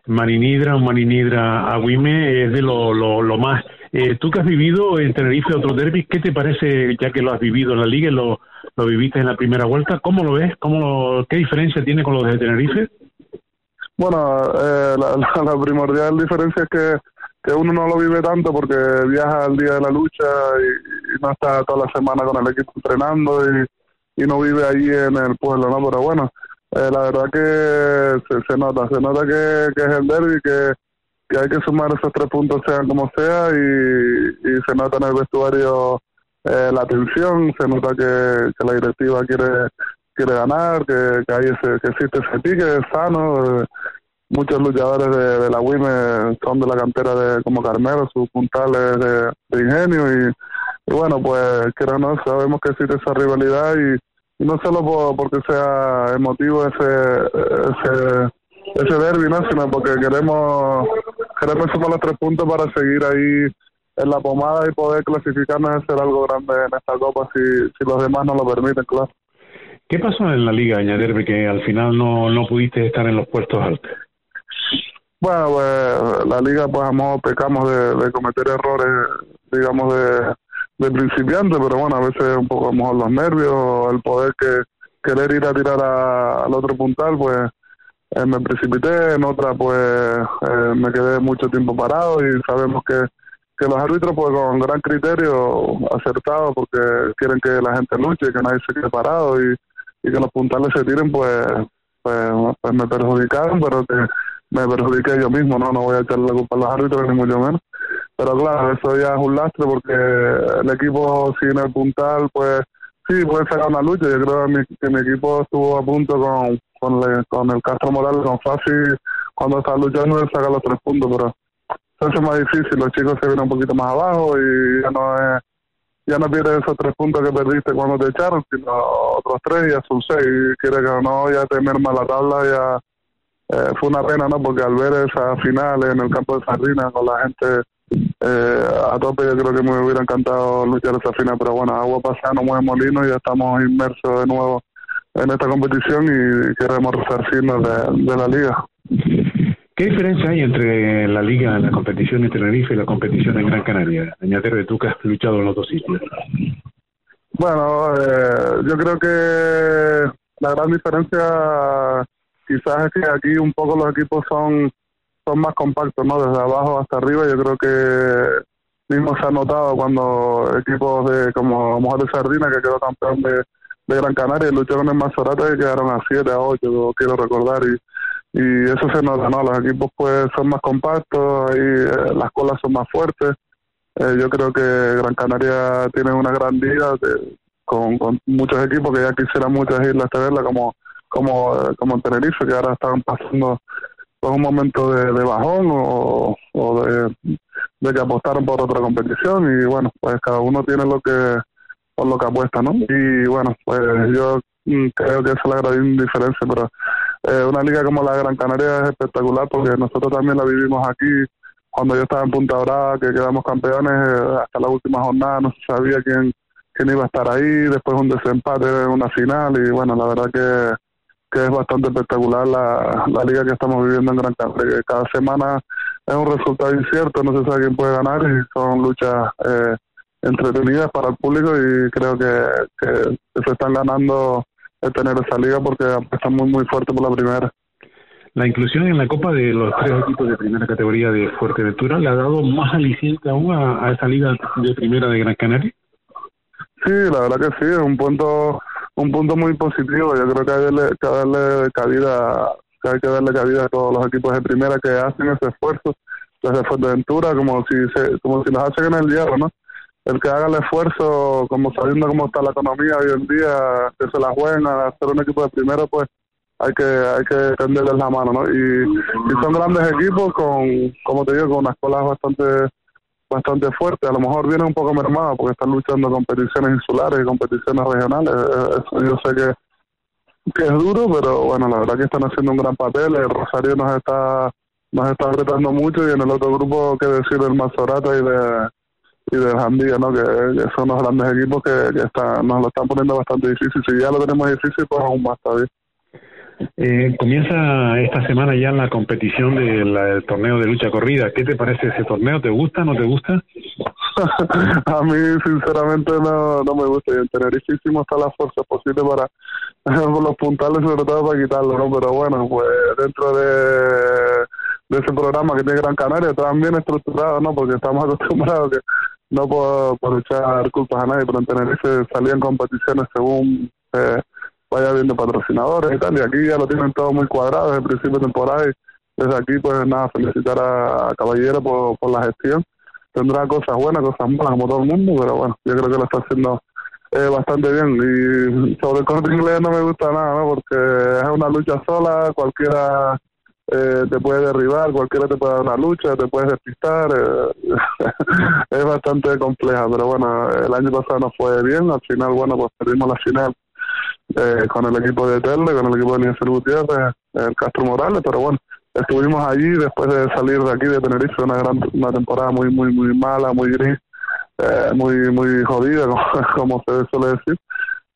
Marinidra, un Marinidra Agüime, es de lo, lo, lo más eh, tú que has vivido en Tenerife otro derby, ¿qué te parece, ya que lo has vivido en la liga y lo, lo viviste en la primera vuelta? ¿Cómo lo ves? ¿Cómo lo, ¿Qué diferencia tiene con los de Tenerife? Bueno, eh, la, la, la, primordial diferencia es que, que uno no lo vive tanto porque viaja al día de la lucha y, no está toda la semana con el equipo entrenando y, y no vive ahí en el pueblo, ¿no? Pero bueno, eh, la verdad que se, se nota, se nota que, que es el derby, que que hay que sumar esos tres puntos sean como sea y, se nota en el vestuario eh, la tensión, se nota que, que la directiva quiere quiere ganar, que, que hay ese, que existe ese pique sano. eh, muchos luchadores de, la WIME son de la cantera de como Carmelo, sus puntales de, ingenio y, bueno, pues quiero no, sabemos que existe esa rivalidad y, y no solo por, porque sea emotivo ese ese ese derby, ¿no? sino porque queremos queremos sumar los tres puntos para seguir ahí en la pomada y poder clasificarnos y hacer algo grande en esta copa si, si los demás nos lo permiten, claro. ¿Qué pasó en la liga, Añaderbe, que al final no, no pudiste estar en los puestos altos? Bueno, pues la liga, pues a mejor pecamos de, de cometer errores, digamos, de, de principiante, pero bueno, a veces un poco a lo mejor los nervios, el poder que querer ir a tirar a- al otro puntal, pues eh, me precipité, en otra pues eh, me quedé mucho tiempo parado y sabemos que, que los árbitros pues con gran criterio acertado porque quieren que la gente luche, que nadie se quede parado y, y que los puntales se tiren pues, pues, pues me perjudicaron, pero que me perjudiqué yo mismo, no no voy a echarle la culpa a los árbitros ni mucho menos. Pero claro, eso ya es un lastre porque el equipo sin el puntal pues sí puede sacar una lucha. Yo creo que mi, que mi equipo estuvo a punto con, con, le- con el Castro Morales, con Fácil, cuando estaba luchando de sacar los tres puntos, pero se hace más difícil. Los chicos se vienen un poquito más abajo y ya no es ya no esos tres puntos que perdiste cuando te echaron, sino otros tres y ya son seis. Y quiere que no, ya te merma la tabla, ya eh, fue una pena, ¿no? Porque al ver esa final en el campo de Sardina con la gente eh, a tope, yo creo que me hubiera encantado luchar esa final, pero bueno, agua pasada no mueve molino y ya estamos inmersos de nuevo en esta competición y queremos resarcirnos de, de la liga. ¿Qué diferencia hay entre la liga, la competición en Tenerife y la competición en Gran Canaria? Añaderbe, tú que has luchado en los dos sitios. Bueno, eh, yo creo que la gran diferencia quizás es que aquí un poco los equipos son son más compactos, ¿no? Desde abajo hasta arriba, yo creo que mismo se ha notado cuando equipos de como mejor de Sardina, que quedó campeón de, de Gran Canaria, lucharon en Mazorata y quedaron a 7, a 8, quiero recordar, y, y eso se nota, ¿no? Los equipos pues son más compactos, ahí eh, las colas son más fuertes, eh, yo creo que Gran Canaria tiene una gran liga con, con muchos equipos que ya quisieran muchas islas tenerla como como como Tenerife que ahora están pasando por un momento de, de bajón o, o de, de que apostaron por otra competición y bueno pues cada uno tiene lo que por lo que apuesta no y bueno pues yo mm, creo que esa es la gran diferencia pero eh, una liga como la de Gran Canaria es espectacular porque nosotros también la vivimos aquí. Cuando yo estaba en Punta Brava, que quedamos campeones, eh, hasta la última jornada no se sabía quién, quién iba a estar ahí, después un desempate una final y bueno, la verdad que, que es bastante espectacular la, la liga que estamos viviendo en Gran Canaria, que cada semana es un resultado incierto, no se sabe quién puede ganar y son luchas eh, entretenidas para el público y creo que, que se están ganando el tener esa liga porque están muy muy fuerte por la primera. La inclusión en la Copa de los tres equipos de primera categoría de Fuerteventura le ha dado más aliciente aún a, a esa liga de primera de Gran Canaria. Sí, la verdad que sí, es un punto un punto muy positivo. Yo creo que hay que darle, que darle cabida, que hay que darle cabida a todos los equipos de primera que hacen ese esfuerzo desde Fuerteventura, como si se, como si los hacen en el hierro, ¿no? El que haga el esfuerzo, como sabiendo cómo está la economía hoy en día, que se la jueguen a hacer un equipo de primera, pues hay que hay que tenderles la mano, ¿no? Y, son grandes equipos con, como te digo, con unas colas bastante bastante fuertes. A lo mejor vienen un poco mermados porque están luchando competiciones insulares y competiciones regionales. Eh, Eso yo sé que, que es duro, pero bueno, la verdad que están haciendo un gran papel. El Rosario nos está nos está apretando mucho y en el otro grupo, que decir, del Mazorata y de y del Jandía, ¿no? Que, que son los grandes equipos que, que están, nos lo están poniendo bastante difícil. Si ya lo tenemos difícil, pues aún más todavía. Eh, comienza esta semana ya la competición del del torneo de lucha corrida. ¿Qué te parece ese torneo? ¿Te gusta? ¿No te gusta? a mí sinceramente no, no me gusta y en Tenerife hicimos todas las fuerzas posibles para los puntales sobre todo para quitarlo no pero bueno pues dentro de, de ese programa que tiene Gran Canaria también estructurado no porque estamos acostumbrados que no por, por echar culpas a nadie pero en Tenerife salían competiciones según eh, vaya viendo patrocinadores y tal y aquí ya lo tienen todo muy cuadrado desde el principio de temporada y desde aquí pues nada felicitar a, a Caballero por, por la gestión tendrá cosas buenas, cosas malas como todo el mundo, pero bueno, yo creo que lo está haciendo eh, bastante bien. Y sobre el corte inglés no me gusta nada, ¿no? Porque es una lucha sola, cualquiera eh, te puede derribar, cualquiera te puede dar una lucha, te puedes despistar. eh, es bastante compleja, pero bueno, el año pasado nos fue bien. Al final, bueno, pues perdimos la final eh, con el equipo de Telde, con el equipo de Eliezer Gutiérrez, el Castro Morales, pero bueno, estuvimos allí después de salir de aquí de Tenerife, una gran una temporada muy, muy, muy mala, muy gris, eh, muy, muy jodida, como, como se suele decir.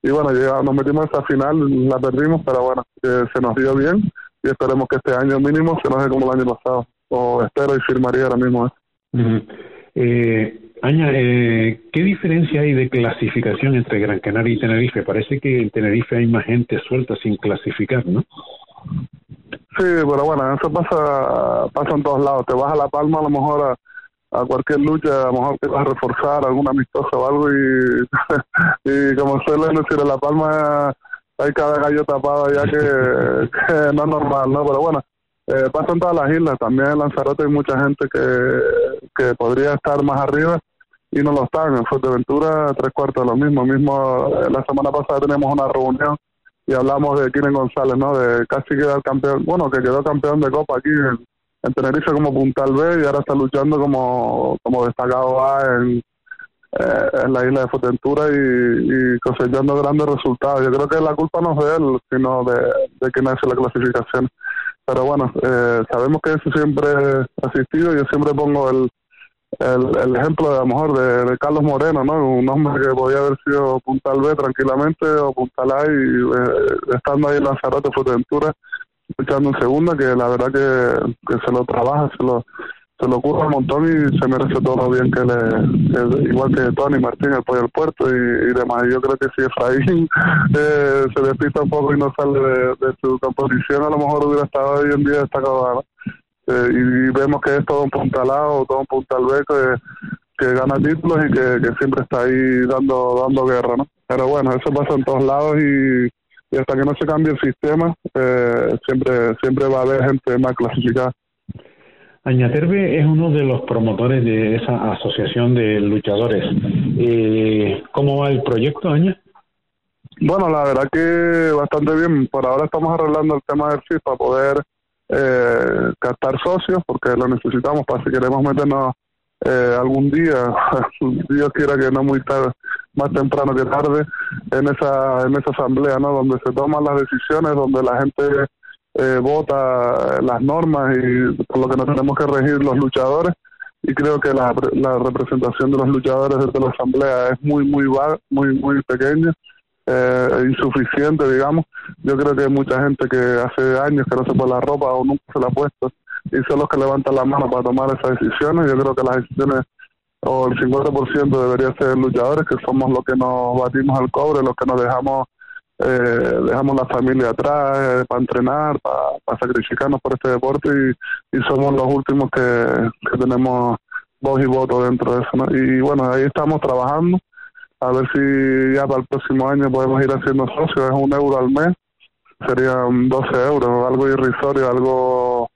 Y bueno, llegamos, nos metimos a esa final, la perdimos, pero bueno, eh, se nos dio bien y esperemos que este año mínimo se nos dé como el año pasado. O espero y firmaría ahora mismo. ¿eh? Eh, Aña, eh, ¿qué diferencia hay de clasificación entre Gran Canaria y Tenerife? Parece que en Tenerife hay más gente suelta sin clasificar, ¿no? Sí, pero bueno, eso pasa, pasa en todos lados. Te vas a La Palma a lo mejor a, a cualquier lucha, a lo mejor te vas a reforzar alguna amistosa o algo y, y como suelen decir en La Palma hay cada gallo tapado ya que, no es normal, ¿no? Pero bueno, eh, pasa todas las islas. También en Lanzarote hay mucha gente que, que podría estar más arriba y no lo están. En Fuerteventura, tres cuartos lo mismo. Mismo eh, la semana pasada teníamos una reunión y hablamos de Kiren González, ¿no? De casi quedar campeón, bueno, que quedó campeón de Copa aquí en, en Tenerife como puntal B y ahora está luchando como, como destacado A en, eh, en la isla de Fuerteventura y, y cosechando grandes resultados. Yo creo que la culpa no es de él, sino de, de quien hace la clasificación. Pero bueno, eh, sabemos que eso siempre ha existido. Yo siempre pongo el, el, ejemplo de a lo mejor de, Carlos Moreno, ¿no? Un hombre que podía haber sido puntal B tranquilamente o puntal A y eh, estando ahí en Lanzarote, Fuerteventura, luchando en segunda, que la verdad que se lo trabaja, se lo se lo ocurre un montón y se merece todo lo bien que le, igual que Tony Martín, el pollo del puerto y, y demás. Yo creo que si Efraín eh, se despista un poco y no sale de, su composición, a lo mejor hubiera estado hoy en día destacado. Eh, y vemos que es todo un puntalado, todo un puntal B que, que gana títulos y que, que siempre está ahí dando dando guerra, ¿no? Pero bueno, eso pasa en todos lados y, y hasta que no se cambie el sistema, eh, siempre siempre va a haber gente más clasificada. Añaterbe es uno de los promotores de esa asociación de luchadores. Eh, ¿Cómo va el proyecto, Aña? Bueno, la verdad que bastante bien. Por ahora estamos arreglando el tema del FIF para poder eh, captar socios, porque lo necesitamos para si queremos meternos eh, algún día, Dios quiera que no muy tarde, más temprano que tarde, en esa en esa asamblea, ¿no? Donde se toman las decisiones, donde la gente eh, vota las normas y por lo que nos tenemos que regir los luchadores. Y creo que la, la representación de los luchadores desde la asamblea es muy, muy muy, muy pequeña eh, insuficiente, digamos. Yo creo que hay mucha gente que hace años que no se pone la ropa o nunca se la ha puesto y son los que levantan la mano para tomar esas decisiones. Yo creo que las decisiones o el 50% debería ser luchadores, que somos los que nos batimos al cobre, los que nos dejamos eh, dejamos la familia atrás eh, para entrenar, para, sacrificarnos por este deporte y, y somos los últimos que, que tenemos voz y voto dentro de eso. ¿no? Y bueno, ahí estamos trabajando a ver si ya para el próximo año podemos ir haciendo socios, es un euro al mes, serían 12 euros, algo irrisorio, algo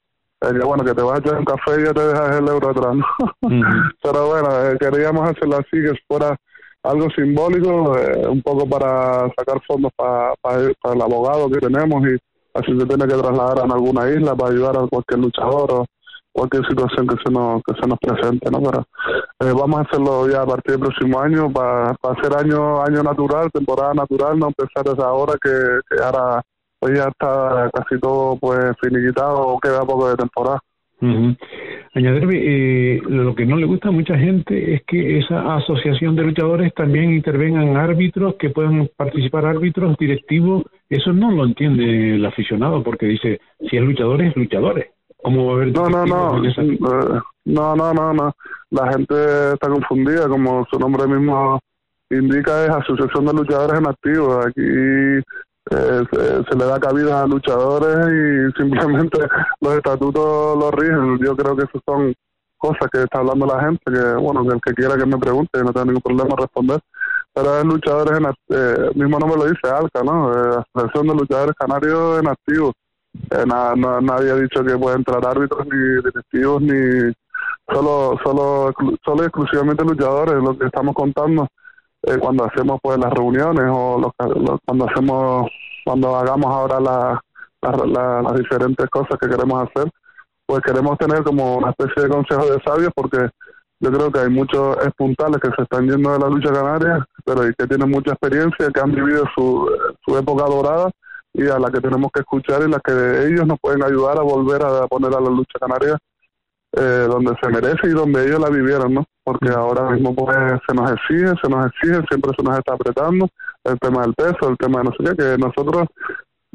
bueno que te vas a echar un café y ya te dejas el euro atrás, ¿no? Pero bueno, eh, queríamos hacerlo así, que fuera algo simbólico, eh, un poco para sacar fondos para, para, el abogado que tenemos y así se tiene que trasladar a alguna isla para ayudar a cualquier luchador o cualquier situación que se nos que se nos presente no pero eh, vamos a hacerlo ya a partir del próximo año para, para hacer año año natural temporada natural no empezar desde ahora que, que ahora pues ya está casi todo pues finiquitado o queda poco de temporada Ujú. Añadirme, eh, lo que no le gusta a mucha gente es que esa asociación de luchadores también intervengan árbitros, que puedan participar árbitros, directivos. Eso no lo entiende el aficionado porque dice, si es luchadores, luchadores. ¿Cómo va a haber no no no esa- eh, no no no no la gente está confundida como su nombre mismo indica es asociación de luchadores en activo aquí eh, se, le da cabida a luchadores y simplemente los estatutos los rigen. Yo creo que esas son cosas que está hablando la gente, que bueno, el que quiera que me pregunte, no tengo ningún problema responder. Pero es luchadores en eh, mismo nombre lo dice, ALCA, ¿no? Eh, Asociación de Luchadores Canarios en Activo. Eh, na- na- nadie ha dicho que pueda entrar árbitros ni directivos ni solo, solo, solo exclusivamente luchadores, lo que estamos contando eh, cuando hacemos pues las reuniones o lo que- lo- cuando hacemos, cuando hagamos ahora la- las diferentes cosas que queremos hacer, pues queremos tener como una especie de consejo de sabios porque yo creo que hay muchos espuntales que se están yendo de la lucha canaria, pero y que tienen mucha experiencia, que han vivido su, su época dorada y a la que tenemos que escuchar y la que ellos nos pueden ayudar a volver a poner a la lucha canaria eh, donde se merece y donde ellos la vivieron, ¿no? Porque ahora mismo pues se nos exige, se nos exige, siempre se nos está apretando el tema del peso, el tema de no sé qué, que nosotros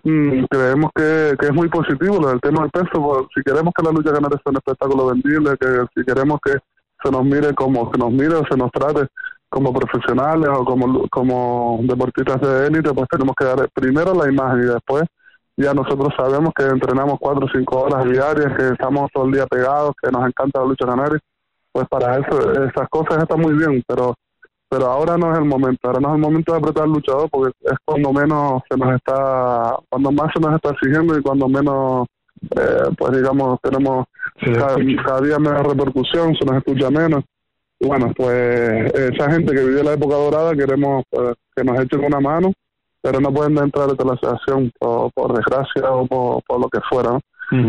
mm, creemos que, que es muy positivo lo del tema del peso, pues, si queremos que la lucha canaria sea un espectáculo vendible, que si queremos que se nos mire como se nos mire o se nos trate como profesionales o como, como deportistas de élite, pues tenemos que dar primero la imagen y después ya nosotros sabemos que entrenamos cuatro o cinco horas diarias, que estamos todo el día pegados, que nos encanta la lucha canaria, pues para eso esas cosas están muy bien, pero pero ahora no es el momento, ahora no es el momento de apretar al luchador porque es cuando menos se nos está, cuando más se nos está exigiendo y cuando menos, eh, pues digamos, tenemos cada, cada día menos repercusión, se nos escucha menos. Y bueno, pues esa gente que vivió la época dorada queremos pues, que nos echen una mano, pero no pueden entrar de la asociación por, por desgracia o por, por lo que fuera. ¿no?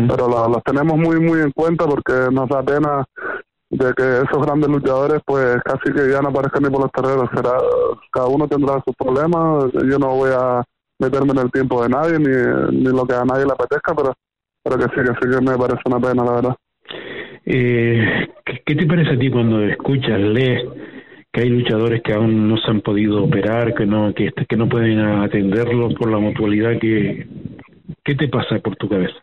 Pero lo- los tenemos muy, muy en cuenta porque nos da pena de que esos grandes luchadores pues casi que ya no aparezcan ni por los terrenos. Será, cada uno tendrá sus problemas, yo no voy a meterme en el tiempo de nadie ni, ni lo que a nadie le apetezca, pero, pero que sí, que sí que me parece una pena, la verdad. Eh, ¿qué, qué te parece a ti cuando escuchas, lees que hay luchadores que aún no se han podido operar, que no que, que no pueden atenderlos por la mutualidad? que ¿Qué te pasa por tu cabeza?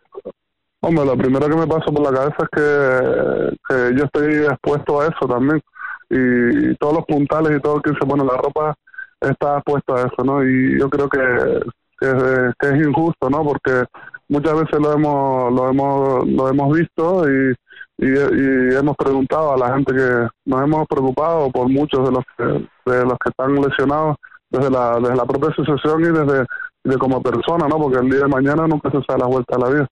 Hombre, lo primero que me pasa por la cabeza es que, que yo estoy expuesto a eso también. Y, todos los puntales y todo el que se pone la ropa está expuesto a eso, ¿no? Y yo creo que, que, que es injusto, ¿no? Porque muchas veces lo hemos lo hemos lo hemos visto y, y, y hemos preguntado a la gente que nos hemos preocupado por muchos de los que, de los que están lesionados desde la desde la propia asociación y desde de como persona, ¿no? Porque el día de mañana nunca se sabe la vuelta a la vida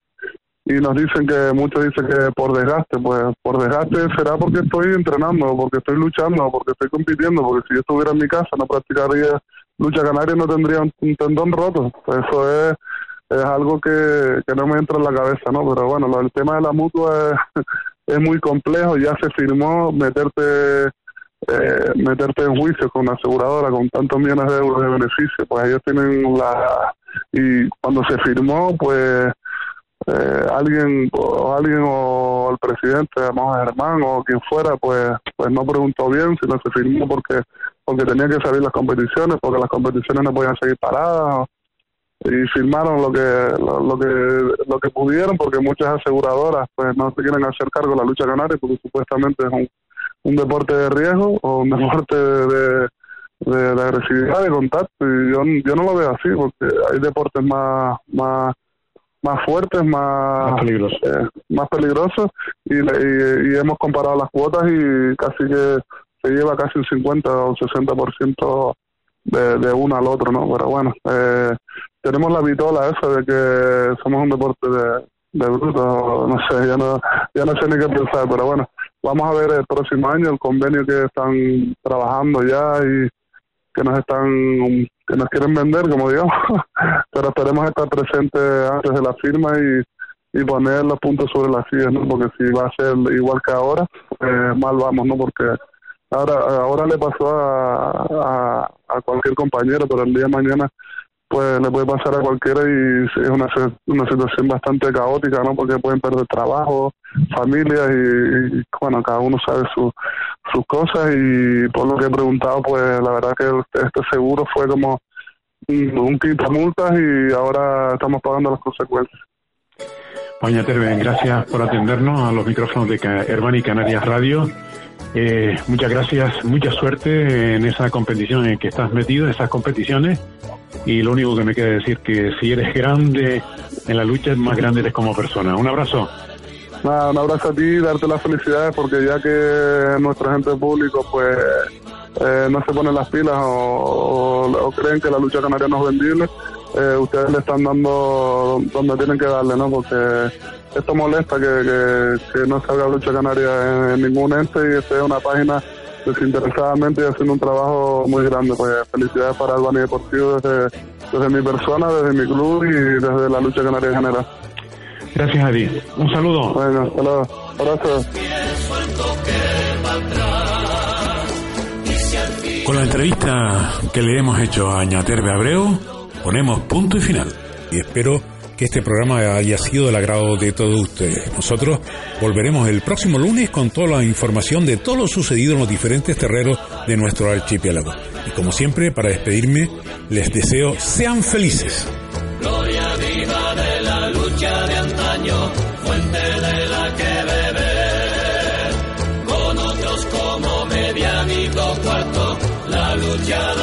y nos dicen que muchos dicen que por desgaste, pues por desgaste será porque estoy entrenando, porque estoy luchando, porque estoy compitiendo, porque si yo estuviera en mi casa no practicaría lucha canaria y no tendría un, tendón roto. Eso es, es algo que, que no me entra en la cabeza, ¿no? Pero bueno, lo, el tema de la mutua es, es muy complejo, ya se firmó meterte eh, meterte en juicio con la aseguradora con tantos millones de euros de beneficio, pues ellos tienen la... Y cuando se firmó, pues eh, alguien o alguien o el presidente, vamos Germán o quien fuera, pues pues no preguntó bien si no se firmó porque porque tenía que salir las competiciones, porque las competiciones no podían seguir paradas y firmaron lo que lo, lo que lo que pudieron porque muchas aseguradoras pues no se quieren hacer cargo de la lucha canaria porque supuestamente es un, un deporte de riesgo o un deporte de, de, de agresividad de contacto y yo, yo no lo veo así porque hay deportes más más más fuertes, más, Más peligrosos. eh, más peligrosos y, y, y hemos comparado las cuotas y casi que se lleva casi un 50 o 60% de, de uno al otro, ¿no? Pero bueno, eh, tenemos la vitola esa de que somos un deporte de, de brutos, no sé, ya no, ya no sé ni qué pensar, pero bueno, vamos a ver el próximo año el convenio que están trabajando ya y que nos están que nos quieren vender como digamos. Pero esperemos estar presentes antes de la firma y, y poner los puntos sobre las sillas no porque si va a ser igual que ahora pues mal vamos no porque ahora ahora le pasó a, a, cualquier compañero pero el día de mañana pues le puede pasar a cualquiera y es una, una situación bastante caótica, ¿no? Porque pueden perder trabajo, familias y, bueno, cada uno sabe su, sus cosas y por lo que he preguntado, pues la verdad que este seguro fue como un, quita multas y ahora estamos pagando las consecuencias. Doña Terben, gracias por atendernos a los micrófonos de y Canarias Radio. Eh, muchas gracias, mucha suerte en esa competición en que estás metido, en esas competiciones. Y lo único que me queda decir que si eres grande en la lucha, más grande eres como persona. Un abrazo. Nada, un abrazo a ti, darte las felicidades porque ya que nuestro agente público pues eh, no se ponen las pilas o creen que la lucha canaria no es vendible, eh, ustedes le están dando donde tienen que darle, ¿no? Porque esto molesta que, que, que no salga Lucha Canaria en, ningún ente y esté una página desinteresadamente y haciendo un trabajo muy grande. Pues felicidades para Albany Deportivo desde, desde mi persona, desde mi club y desde la lucha canaria en general. Gracias a ti. Un saludo. Bueno, hasta luego. Gracias. Con la entrevista que le hemos hecho a Ñaterbe Abreu, ponemos punto y final. Y espero que este programa haya sido del agrado de todos ustedes. Nosotros volveremos el próximo lunes con toda la información de todo lo sucedido en los diferentes terreros de nuestro archipiélago. Y como siempre, para despedirme, les deseo sean felices. Gloria viva de la lucha de antaño, fuente de la que beber. Con otros como medianico cuarto, la lucha